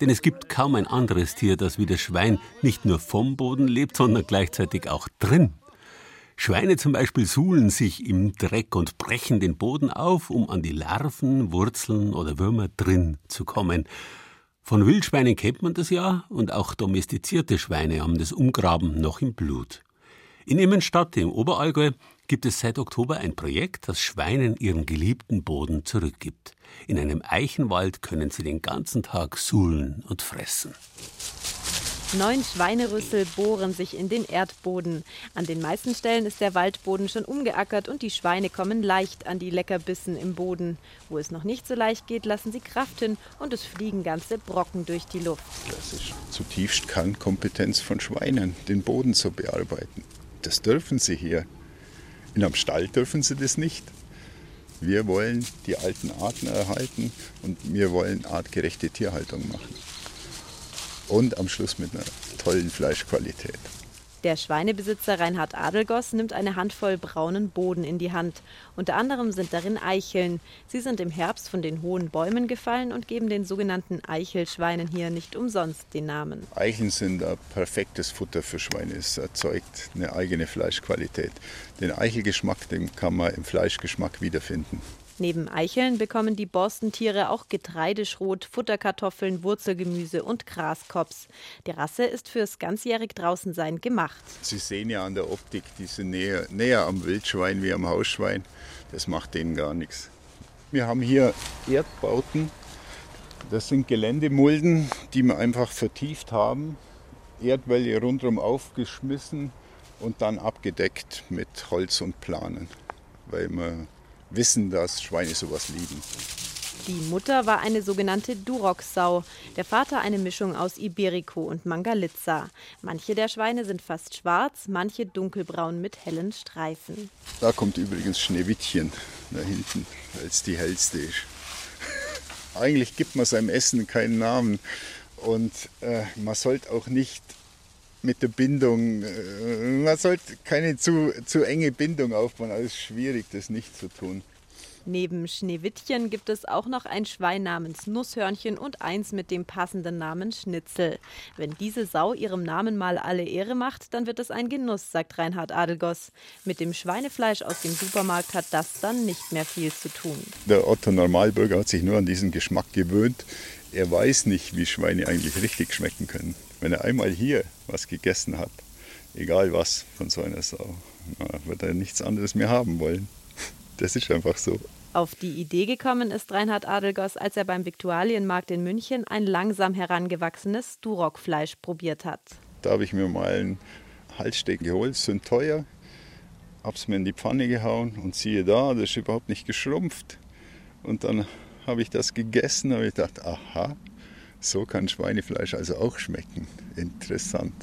Denn es gibt kaum ein anderes Tier, das wie das Schwein nicht nur vom Boden lebt, sondern gleichzeitig auch drin. Schweine zum Beispiel suhlen sich im Dreck und brechen den Boden auf, um an die Larven, Wurzeln oder Würmer drin zu kommen. Von Wildschweinen kennt man das ja, und auch domestizierte Schweine haben das Umgraben noch im Blut. In Immenstadt im Oberallgäu gibt es seit Oktober ein Projekt, das Schweinen ihren geliebten Boden zurückgibt. In einem Eichenwald können sie den ganzen Tag suhlen und fressen. Neun Schweinerüssel bohren sich in den Erdboden. An den meisten Stellen ist der Waldboden schon umgeackert und die Schweine kommen leicht an die Leckerbissen im Boden. Wo es noch nicht so leicht geht, lassen sie Kraft hin und es fliegen ganze Brocken durch die Luft. Das ist zutiefst Kernkompetenz von Schweinen, den Boden zu bearbeiten. Das dürfen sie hier. In einem Stall dürfen sie das nicht. Wir wollen die alten Arten erhalten und wir wollen artgerechte Tierhaltung machen. Und am Schluss mit einer tollen Fleischqualität. Der Schweinebesitzer Reinhard Adelgoss nimmt eine Handvoll braunen Boden in die Hand. Unter anderem sind darin Eicheln. Sie sind im Herbst von den hohen Bäumen gefallen und geben den sogenannten Eichelschweinen hier nicht umsonst den Namen. Eicheln sind ein perfektes Futter für Schweine. Es erzeugt eine eigene Fleischqualität. Den Eichelgeschmack, den kann man im Fleischgeschmack wiederfinden. Neben Eicheln bekommen die Borstentiere auch Getreideschrot, Futterkartoffeln, Wurzelgemüse und Graskops. Die Rasse ist fürs ganzjährig Draußensein gemacht. Sie sehen ja an der Optik, die sind näher, näher am Wildschwein wie am Hausschwein. Das macht denen gar nichts. Wir haben hier Erdbauten. Das sind Geländemulden, die wir einfach vertieft haben. Erdwälle rundherum aufgeschmissen und dann abgedeckt mit Holz und Planen, weil wir wissen, dass Schweine sowas lieben. Die Mutter war eine sogenannte Duroc-Sau, der Vater eine Mischung aus Iberico und Mangalitza. Manche der Schweine sind fast schwarz, manche dunkelbraun mit hellen Streifen. Da kommt übrigens Schneewittchen da hinten, weil es die hellste ist. Eigentlich gibt man seinem Essen keinen Namen und äh, man sollte auch nicht mit der Bindung, äh, man sollte keine zu, zu enge Bindung aufbauen, also es ist schwierig, das nicht zu tun. Neben Schneewittchen gibt es auch noch ein Schwein namens Nusshörnchen und eins mit dem passenden Namen Schnitzel. Wenn diese Sau ihrem Namen mal alle Ehre macht, dann wird es ein Genuss, sagt Reinhard Adelgoss. Mit dem Schweinefleisch aus dem Supermarkt hat das dann nicht mehr viel zu tun. Der Otto Normalbürger hat sich nur an diesen Geschmack gewöhnt. Er weiß nicht, wie Schweine eigentlich richtig schmecken können. Wenn er einmal hier was gegessen hat, egal was von so einer Sau, wird er nichts anderes mehr haben wollen. Das ist einfach so. Auf die Idee gekommen ist Reinhard Adelgoss, als er beim Viktualienmarkt in München ein langsam herangewachsenes Duroc-Fleisch probiert hat. Da habe ich mir mal einen Halssteak geholt, sind teuer, habe es mir in die Pfanne gehauen und siehe da, das ist überhaupt nicht geschrumpft. Und dann habe ich das gegessen und ich gedacht, aha, so kann Schweinefleisch also auch schmecken. Interessant.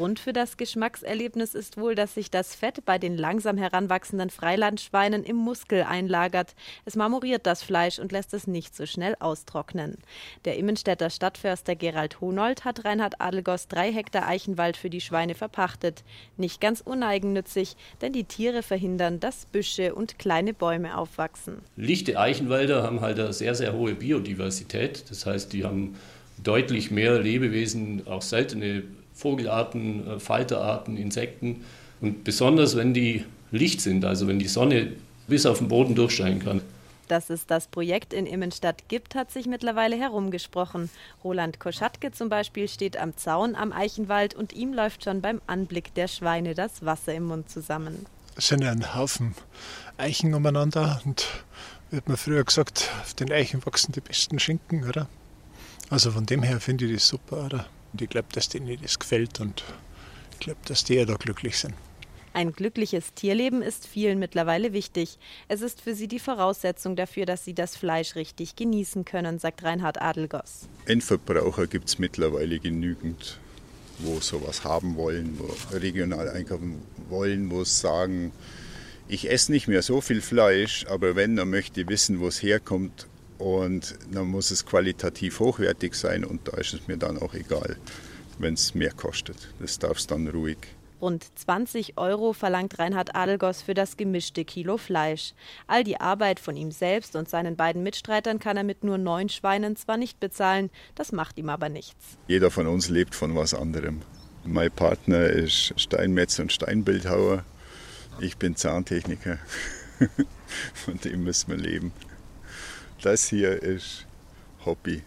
Grund für das Geschmackserlebnis ist wohl, dass sich das Fett bei den langsam heranwachsenden Freilandschweinen im Muskel einlagert. Es marmoriert das Fleisch und lässt es nicht so schnell austrocknen. Der Immenstädter Stadtförster Gerald Honold hat Reinhard Adelgos drei Hektar Eichenwald für die Schweine verpachtet. Nicht ganz uneigennützig, denn die Tiere verhindern, dass Büsche und kleine Bäume aufwachsen. Lichte Eichenwälder haben halt eine sehr, sehr hohe Biodiversität. Das heißt, die haben deutlich mehr Lebewesen, auch seltene Vogelarten, äh, Falterarten, Insekten. Und besonders, wenn die Licht sind, also wenn die Sonne bis auf den Boden durchscheinen kann. Dass es das Projekt in Immenstadt gibt, hat sich mittlerweile herumgesprochen. Roland Koschatke zum Beispiel steht am Zaun am Eichenwald und ihm läuft schon beim Anblick der Schweine das Wasser im Mund zusammen. Es sind ja ein Haufen Eichen umeinander und wie hat man früher gesagt, auf den Eichen wachsen die besten Schinken, oder? Also von dem her finde ich das super, oder? Und ich glaube, dass denen das gefällt und ich glaube, dass die ja da glücklich sind. Ein glückliches Tierleben ist vielen mittlerweile wichtig. Es ist für sie die Voraussetzung dafür, dass sie das Fleisch richtig genießen können, sagt Reinhard Adelgoss. Endverbraucher gibt es mittlerweile genügend, wo sowas haben wollen, wo regional einkaufen wollen, wo es sagen, ich esse nicht mehr so viel Fleisch, aber wenn, dann möchte ich wissen, wo es herkommt und dann muss es qualitativ hochwertig sein und da ist es mir dann auch egal, wenn es mehr kostet. Das darf es dann ruhig. Rund 20 Euro verlangt Reinhard Adelgoss für das gemischte Kilo Fleisch. All die Arbeit von ihm selbst und seinen beiden Mitstreitern kann er mit nur neun Schweinen zwar nicht bezahlen, das macht ihm aber nichts. Jeder von uns lebt von was anderem. Mein Partner ist Steinmetz und Steinbildhauer. Ich bin Zahntechniker. Von dem müssen wir leben. Das hier ist Hobby,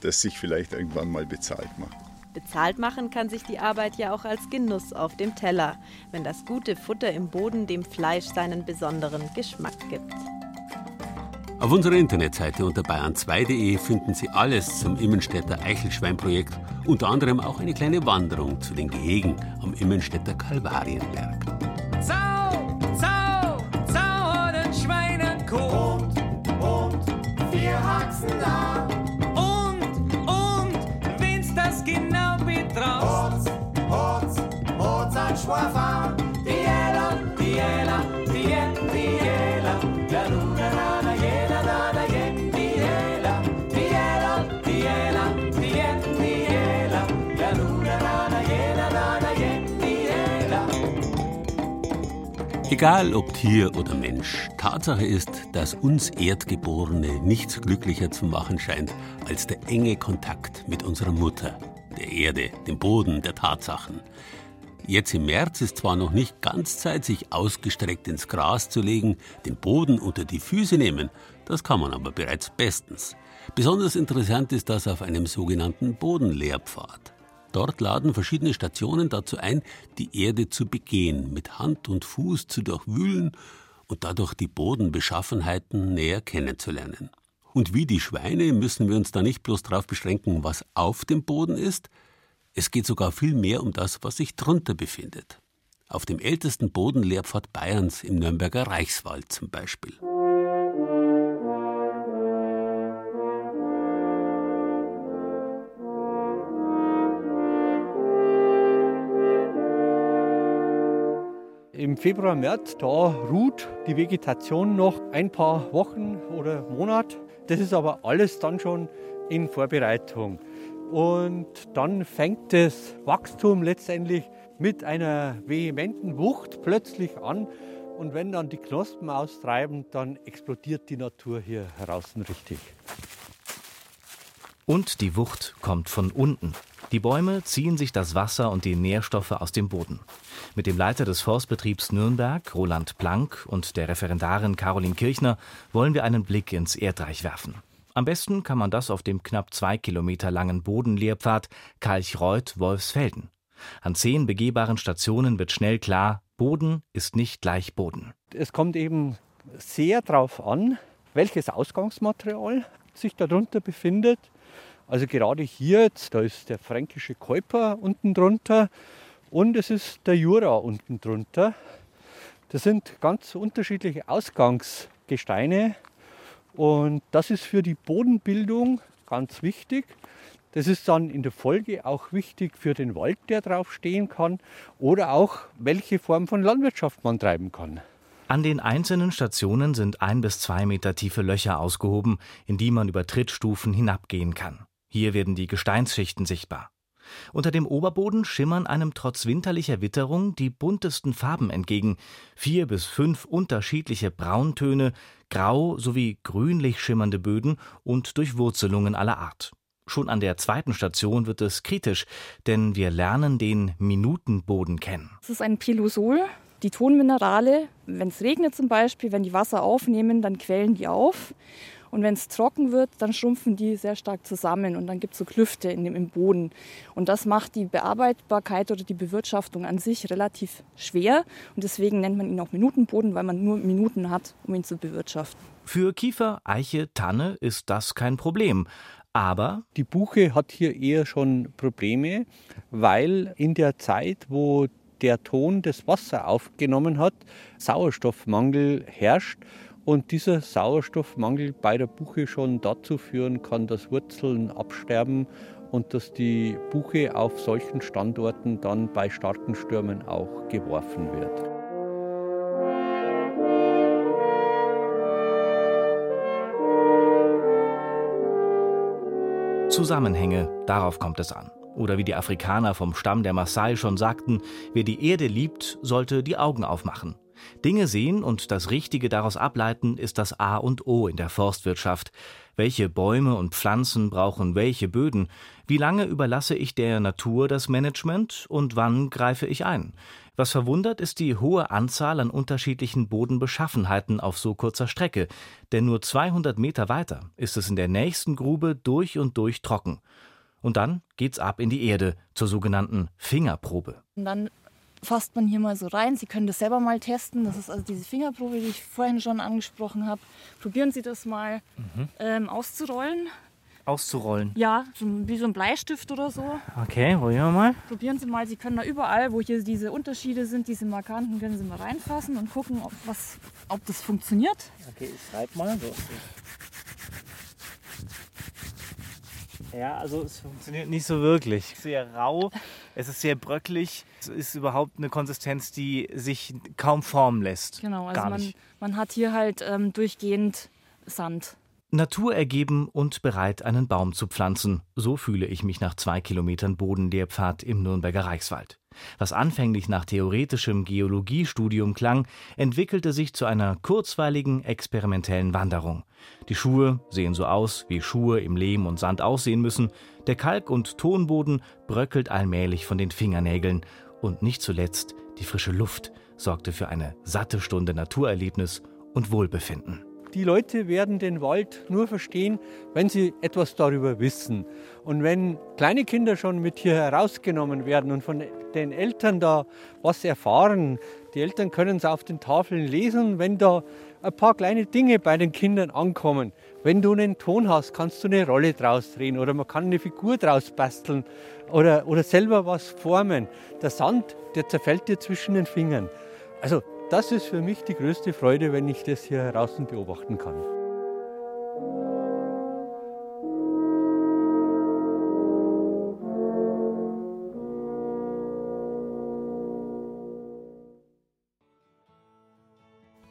das sich vielleicht irgendwann mal bezahlt macht. Bezahlt machen kann sich die Arbeit ja auch als Genuss auf dem Teller, wenn das gute Futter im Boden dem Fleisch seinen besonderen Geschmack gibt. Auf unserer Internetseite unter bayern2.de finden Sie alles zum Immenstädter Eichelschweinprojekt, unter anderem auch eine kleine Wanderung zu den Gehegen am Immenstädter Kalvarienberg. Egal ob Tier oder Mensch, Tatsache ist, dass uns Erdgeborene nichts glücklicher zu machen scheint als der enge Kontakt mit unserer Mutter, der Erde, dem Boden der Tatsachen. Jetzt im März ist zwar noch nicht ganz Zeit, sich ausgestreckt ins Gras zu legen, den Boden unter die Füße nehmen, das kann man aber bereits bestens. Besonders interessant ist das auf einem sogenannten Bodenlehrpfad. Dort laden verschiedene Stationen dazu ein, die Erde zu begehen, mit Hand und Fuß zu durchwühlen und dadurch die Bodenbeschaffenheiten näher kennenzulernen. Und wie die Schweine müssen wir uns da nicht bloß darauf beschränken, was auf dem Boden ist, es geht sogar viel mehr um das, was sich drunter befindet. Auf dem ältesten Bodenlehrpfad Bayerns im Nürnberger Reichswald zum Beispiel. Im Februar, März, da ruht die Vegetation noch ein paar Wochen oder Monat. Das ist aber alles dann schon in Vorbereitung. Und dann fängt das Wachstum letztendlich mit einer vehementen Wucht plötzlich an. Und wenn dann die Knospen austreiben, dann explodiert die Natur hier draußen richtig. Und die Wucht kommt von unten. Die Bäume ziehen sich das Wasser und die Nährstoffe aus dem Boden. Mit dem Leiter des Forstbetriebs Nürnberg, Roland Planck, und der Referendarin Caroline Kirchner wollen wir einen Blick ins Erdreich werfen. Am besten kann man das auf dem knapp zwei Kilometer langen Bodenlehrpfad Kalchreuth-Wolfsfelden. An zehn begehbaren Stationen wird schnell klar, Boden ist nicht gleich Boden. Es kommt eben sehr darauf an, welches Ausgangsmaterial sich darunter befindet. Also gerade hier, da ist der fränkische Käuper unten drunter und es ist der Jura unten drunter. Das sind ganz unterschiedliche Ausgangsgesteine und das ist für die Bodenbildung ganz wichtig, Das ist dann in der Folge auch wichtig für den Wald, der drauf stehen kann oder auch welche Form von Landwirtschaft man treiben kann. An den einzelnen Stationen sind ein bis zwei Meter tiefe Löcher ausgehoben, in die man über Trittstufen hinabgehen kann. Hier werden die Gesteinsschichten sichtbar. Unter dem Oberboden schimmern einem trotz winterlicher Witterung die buntesten Farben entgegen. Vier bis fünf unterschiedliche Brauntöne, grau sowie grünlich schimmernde Böden und Durchwurzelungen aller Art. Schon an der zweiten Station wird es kritisch, denn wir lernen den Minutenboden kennen. Das ist ein Pilosol. Die Tonminerale, wenn es regnet zum Beispiel, wenn die Wasser aufnehmen, dann quellen die auf. Und wenn es trocken wird, dann schrumpfen die sehr stark zusammen und dann gibt es so Klüfte in dem, im Boden. Und das macht die Bearbeitbarkeit oder die Bewirtschaftung an sich relativ schwer. Und deswegen nennt man ihn auch Minutenboden, weil man nur Minuten hat, um ihn zu bewirtschaften. Für Kiefer, Eiche, Tanne ist das kein Problem. Aber die Buche hat hier eher schon Probleme, weil in der Zeit, wo der Ton das Wasser aufgenommen hat, Sauerstoffmangel herrscht und dieser Sauerstoffmangel bei der Buche schon dazu führen kann, dass Wurzeln absterben und dass die Buche auf solchen Standorten dann bei starken Stürmen auch geworfen wird. Zusammenhänge, darauf kommt es an. Oder wie die Afrikaner vom Stamm der Maasai schon sagten, wer die Erde liebt, sollte die Augen aufmachen. Dinge sehen und das Richtige daraus ableiten ist das A und O in der Forstwirtschaft. Welche Bäume und Pflanzen brauchen welche Böden? Wie lange überlasse ich der Natur das Management und wann greife ich ein? Was verwundert, ist die hohe Anzahl an unterschiedlichen Bodenbeschaffenheiten auf so kurzer Strecke, denn nur 200 Meter weiter ist es in der nächsten Grube durch und durch trocken. Und dann geht's ab in die Erde zur sogenannten Fingerprobe. Und dann fasst man hier mal so rein. Sie können das selber mal testen. Das ist also diese Fingerprobe, die ich vorhin schon angesprochen habe. Probieren Sie das mal mhm. ähm, auszurollen. Auszurollen? Ja, so, wie so ein Bleistift oder so. Okay, probieren wir mal. Probieren Sie mal. Sie können da überall, wo hier diese Unterschiede sind, diese Markanten, können Sie mal reinfassen und gucken, ob, was, ob das funktioniert. Okay, ich schreibe mal. So. Ja, also es funktioniert nicht so wirklich. Sehr rau, es ist sehr bröckelig. Es ist überhaupt eine Konsistenz, die sich kaum formen lässt. Genau, also man, man, hat hier halt ähm, durchgehend Sand. Naturergeben und bereit, einen Baum zu pflanzen. So fühle ich mich nach zwei Kilometern Bodenlehrpfad im Nürnberger Reichswald. Was anfänglich nach theoretischem Geologiestudium klang, entwickelte sich zu einer kurzweiligen experimentellen Wanderung. Die Schuhe sehen so aus, wie Schuhe im Lehm und Sand aussehen müssen. Der Kalk- und Tonboden bröckelt allmählich von den Fingernägeln. Und nicht zuletzt die frische Luft sorgte für eine satte Stunde Naturerlebnis und Wohlbefinden. Die Leute werden den Wald nur verstehen, wenn sie etwas darüber wissen. Und wenn kleine Kinder schon mit hier herausgenommen werden und von den Eltern da was erfahren, die Eltern können es auf den Tafeln lesen, wenn da ein paar kleine Dinge bei den Kindern ankommen. Wenn du einen Ton hast, kannst du eine Rolle draus drehen oder man kann eine Figur draus basteln oder, oder selber was formen. Der Sand, der zerfällt dir zwischen den Fingern. Also das ist für mich die größte Freude, wenn ich das hier draußen beobachten kann.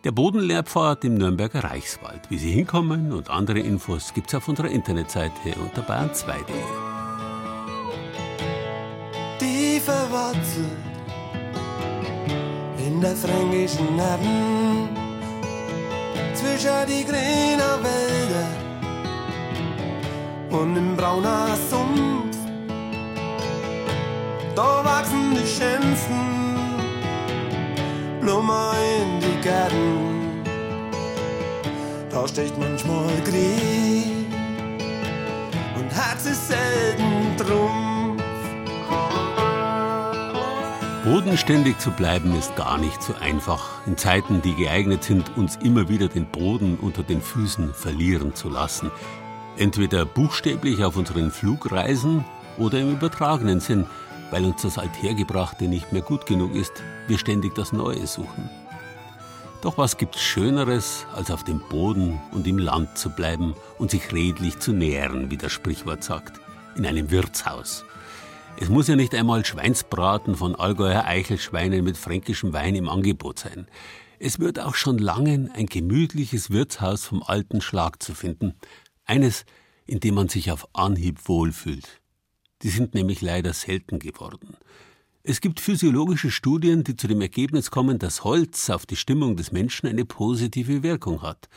Der Bodenlehrpfad im Nürnberger Reichswald. Wie Sie hinkommen und andere Infos gibt's auf unserer Internetseite unter bayern2.de. der fränkischen Erden, zwischen die grünen Wälder und im brauner Sumpf. Da wachsen die schönsten Blumen in die Gärten. Da stecht manchmal Grill und hat sich selten drum. Bodenständig zu bleiben ist gar nicht so einfach. In Zeiten, die geeignet sind, uns immer wieder den Boden unter den Füßen verlieren zu lassen. Entweder buchstäblich auf unseren Flugreisen oder im übertragenen Sinn, weil uns das Althergebrachte nicht mehr gut genug ist, wir ständig das Neue suchen. Doch was gibt's Schöneres, als auf dem Boden und im Land zu bleiben und sich redlich zu nähren, wie das Sprichwort sagt. in einem Wirtshaus. Es muss ja nicht einmal Schweinsbraten von Allgäuer Eichelschweinen mit fränkischem Wein im Angebot sein. Es wird auch schon lange ein gemütliches Wirtshaus vom alten Schlag zu finden. Eines, in dem man sich auf Anhieb wohlfühlt. Die sind nämlich leider selten geworden. Es gibt physiologische Studien, die zu dem Ergebnis kommen, dass Holz auf die Stimmung des Menschen eine positive Wirkung hat.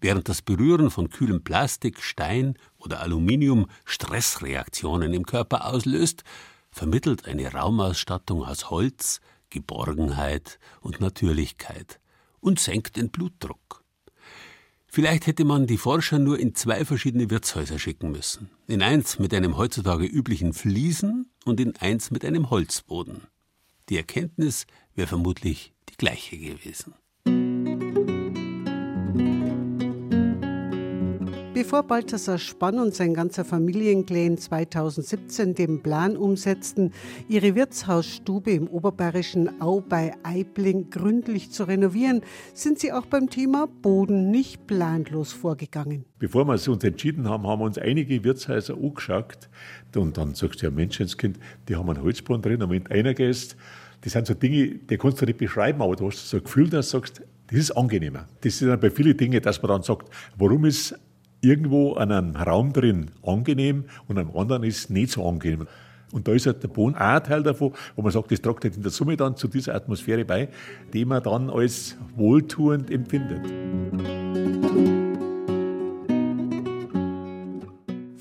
Während das Berühren von kühlem Plastik, Stein oder Aluminium Stressreaktionen im Körper auslöst, vermittelt eine Raumausstattung aus Holz Geborgenheit und Natürlichkeit und senkt den Blutdruck. Vielleicht hätte man die Forscher nur in zwei verschiedene Wirtshäuser schicken müssen. In eins mit einem heutzutage üblichen Fliesen und in eins mit einem Holzboden. Die Erkenntnis wäre vermutlich die gleiche gewesen. Bevor Balthasar Spann und sein ganzer Familienclan 2017 den Plan umsetzten, ihre Wirtshausstube im oberbayerischen Au bei Eibling gründlich zu renovieren, sind sie auch beim Thema Boden nicht planlos vorgegangen. Bevor wir uns entschieden haben, haben uns einige Wirtshäuser angeschaut. Und dann sagst du ja, Menschenskind, die haben einen Holzboden drin, und wenn einer gehst, das sind so Dinge, die kannst du nicht beschreiben, aber du hast so ein Gefühl, dass du sagst, das ist angenehmer. Das sind dann bei vielen Dingen, dass man dann sagt, warum ist irgendwo an einem Raum drin angenehm und am anderen ist nicht so angenehm. Und da ist halt der Boden auch ein Teil davon, wo man sagt, das trägt halt in der Summe dann zu dieser Atmosphäre bei, die man dann als wohltuend empfindet.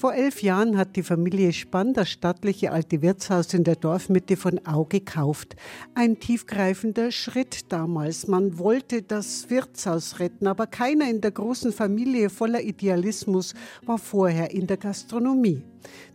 Vor elf Jahren hat die Familie Spann das stattliche alte Wirtshaus in der Dorfmitte von Au gekauft. Ein tiefgreifender Schritt damals. Man wollte das Wirtshaus retten, aber keiner in der großen Familie voller Idealismus war vorher in der Gastronomie.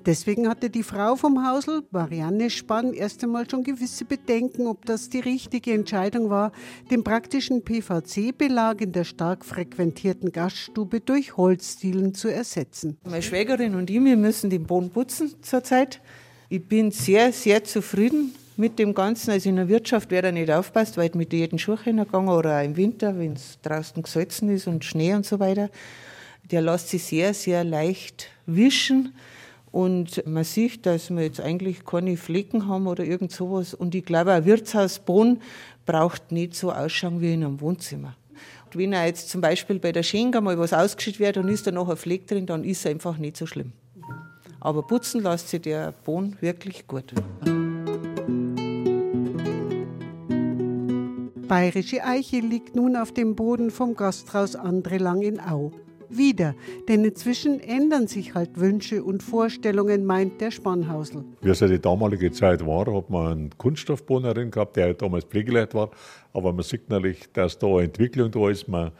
Deswegen hatte die Frau vom Hausl, Marianne Spann, erst einmal schon gewisse Bedenken, ob das die richtige Entscheidung war, den praktischen PVC-Belag in der stark frequentierten Gaststube durch Holzdielen zu ersetzen. Meine Schwägerin und ich, wir müssen den Boden putzen zurzeit. Ich bin sehr, sehr zufrieden mit dem Ganzen. Also in der Wirtschaft, wer da nicht aufpasst, weil mit jedem Schuh hingegangen oder auch im Winter, wenn es draußen gesalzen ist und Schnee und so weiter, der lässt sich sehr, sehr leicht wischen. Und man sieht, dass wir jetzt eigentlich keine Flecken haben oder irgend sowas. Und ich glaube, ein Wirtshausboden braucht nicht so ausschauen wie in einem Wohnzimmer. Und wenn er jetzt zum Beispiel bei der Schenke mal was ausgeschüttet wird und ist da noch ein Fleck drin, dann ist es einfach nicht so schlimm. Aber putzen lässt sich der Boden wirklich gut. Bayerische Eiche liegt nun auf dem Boden vom Gasthaus Andrelang in Au. Wieder, denn inzwischen ändern sich halt Wünsche und Vorstellungen, meint der Spannhausl. Wie es ja die damalige Zeit war, hat man einen Kunststoffboden drin gehabt, der halt damals pflegeleicht war. Aber man sieht natürlich, dass da eine Entwicklung da ist. Man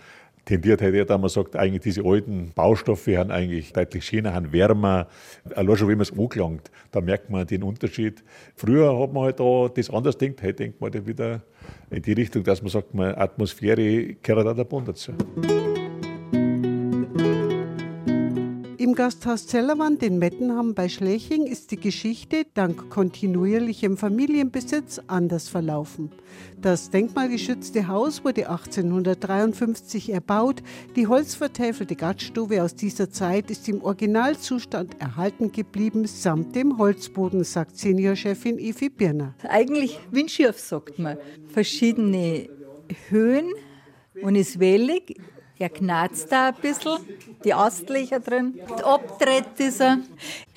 tendiert halt eher, dass man sagt, eigentlich diese alten Baustoffe haben eigentlich deutlich schöner, haben wärmer. Allein schon, wenn man es angelangt, da merkt man den Unterschied. Früher hat man halt da das anders denkt, heute denkt man dann wieder in die Richtung, dass man sagt, man Atmosphäre gehört auch der Boden dazu. Im Gasthaus Zellerwand in Mettenham bei Schleching ist die Geschichte dank kontinuierlichem Familienbesitz anders verlaufen. Das denkmalgeschützte Haus wurde 1853 erbaut. Die holzvertäfelte Gaststube aus dieser Zeit ist im Originalzustand erhalten geblieben, samt dem Holzboden, sagt Seniorchefin Evi Birner. Eigentlich windschirf, sagt man. Verschiedene Höhen und ist wellig. Er knarzt da ein bisschen, die Astlöcher drin, abtritt ist er.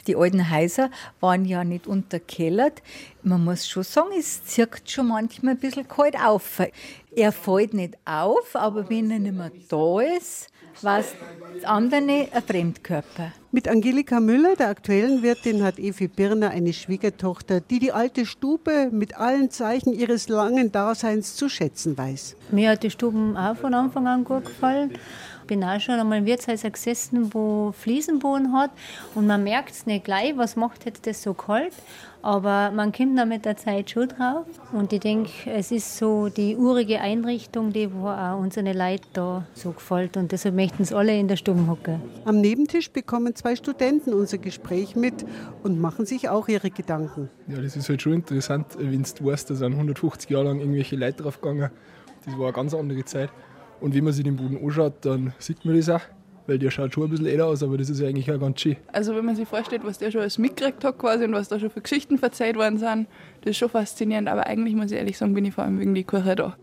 Die alten Häuser waren ja nicht unterkellert. Man muss schon sagen, es zirkt schon manchmal ein bisschen kalt auf. Er fällt nicht auf, aber wenn er nicht mehr da ist, war es andere ein Fremdkörper. Mit Angelika Müller, der aktuellen Wirtin, hat Evi Birner eine Schwiegertochter, die die alte Stube mit allen Zeichen ihres langen Daseins zu schätzen weiß. Mir hat die Stuben auch von Anfang an gut gefallen. Ich bin auch schon einmal im Wirtshaus gesessen, wo Fliesenboden hat und man merkt es nicht gleich, was macht jetzt das so kalt. Aber man kommt dann mit der Zeit schon drauf. Und ich denke, es ist so die urige Einrichtung, die wo auch unsere Leute da so gefällt. Und deshalb möchten es alle in der Stube hocken. Am Nebentisch bekommen zwei Studenten unser Gespräch mit und machen sich auch ihre Gedanken. Ja, das ist halt schon interessant, wenn du weißt, da sind 150 Jahre lang irgendwelche Leute drauf gegangen. Das war eine ganz andere Zeit. Und wenn man sich den Boden anschaut, dann sieht man das auch. weil der schaut schon ein bisschen älter aus, aber das ist ja eigentlich auch ganz schön. Also wenn man sich vorstellt, was der schon alles mitgekriegt hat quasi und was da schon für Geschichten verzeiht worden sind, das ist schon faszinierend. Aber eigentlich muss ich ehrlich sagen, bin ich vor allem wegen die Küche da.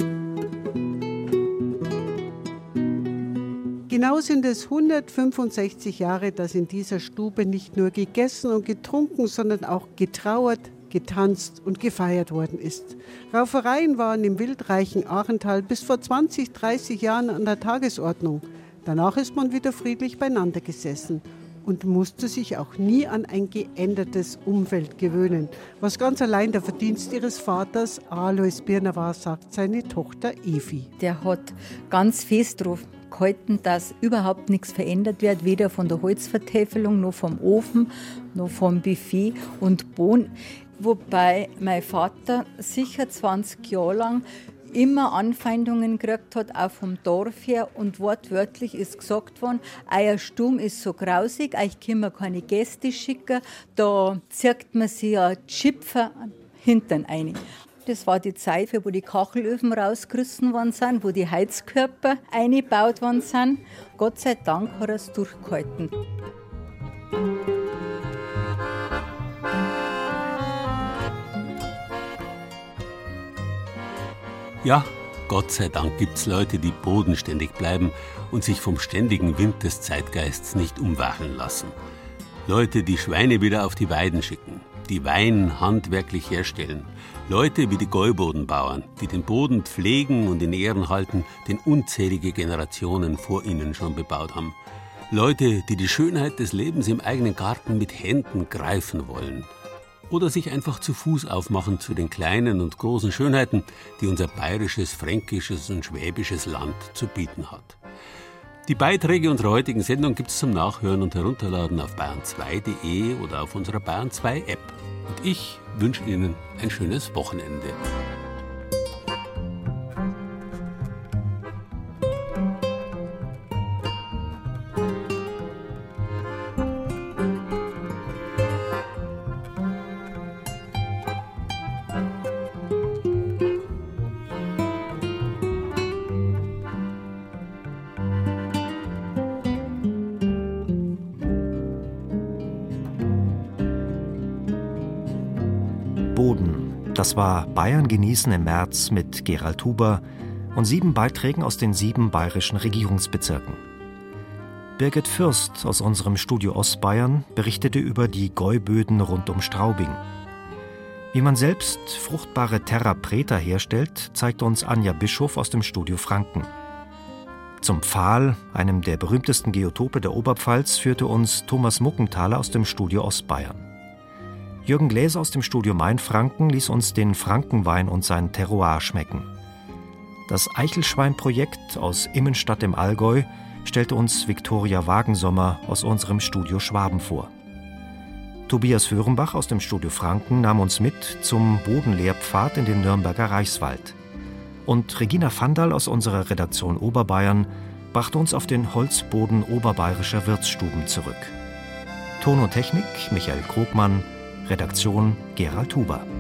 Genau sind es 165 Jahre, dass in dieser Stube nicht nur gegessen und getrunken, sondern auch getrauert, getanzt und gefeiert worden ist. Raufereien waren im wildreichen Aachental bis vor 20, 30 Jahren an der Tagesordnung. Danach ist man wieder friedlich beieinander gesessen und musste sich auch nie an ein geändertes Umfeld gewöhnen, was ganz allein der Verdienst ihres Vaters Alois Birner war, sagt seine Tochter Evi. Der hat ganz fest drauf gehalten, dass überhaupt nichts verändert wird, weder von der Holzvertäfelung, noch vom Ofen, noch vom Buffet und Bohnen. Wobei mein Vater sicher 20 Jahre lang immer Anfeindungen gekriegt hat, auch vom Dorf her. Und wortwörtlich ist gesagt worden, euer Sturm ist so grausig, euch können wir keine Gäste schicken, da zirkt man sich ja Schipfer Hintern ein. Das war die Zeit, wo die Kachelöfen rausgerissen worden sind, wo die Heizkörper eingebaut worden sind. Gott sei Dank hat er es durchgehalten. Ja, Gott sei Dank gibt's Leute, die bodenständig bleiben und sich vom ständigen Wind des Zeitgeists nicht umwacheln lassen. Leute, die Schweine wieder auf die Weiden schicken, die Wein handwerklich herstellen. Leute wie die Gäubodenbauern, die den Boden pflegen und in Ehren halten, den unzählige Generationen vor ihnen schon bebaut haben. Leute, die die Schönheit des Lebens im eigenen Garten mit Händen greifen wollen. Oder sich einfach zu Fuß aufmachen zu den kleinen und großen Schönheiten, die unser bayerisches, fränkisches und schwäbisches Land zu bieten hat. Die Beiträge unserer heutigen Sendung gibt es zum Nachhören und Herunterladen auf bayern2.de oder auf unserer Bayern 2 App. Und ich wünsche Ihnen ein schönes Wochenende. Das war Bayern genießen im März mit Gerald Huber und sieben Beiträgen aus den sieben bayerischen Regierungsbezirken. Birgit Fürst aus unserem Studio Ostbayern berichtete über die Gäuböden rund um Straubing. Wie man selbst fruchtbare Terra Preta herstellt, zeigt uns Anja Bischof aus dem Studio Franken. Zum Pfahl, einem der berühmtesten Geotope der Oberpfalz, führte uns Thomas Muckenthaler aus dem Studio Ostbayern. Jürgen Gläser aus dem Studio Mainfranken ließ uns den Frankenwein und sein Terroir schmecken. Das Eichelschwein-Projekt aus Immenstadt im Allgäu stellte uns Viktoria Wagensommer aus unserem Studio Schwaben vor. Tobias Föhrenbach aus dem Studio Franken nahm uns mit zum Bodenlehrpfad in den Nürnberger Reichswald. Und Regina Vandal aus unserer Redaktion Oberbayern brachte uns auf den Holzboden oberbayerischer Wirtsstuben zurück. Ton und Technik Michael Krogmann, Redaktion Gerald Huber.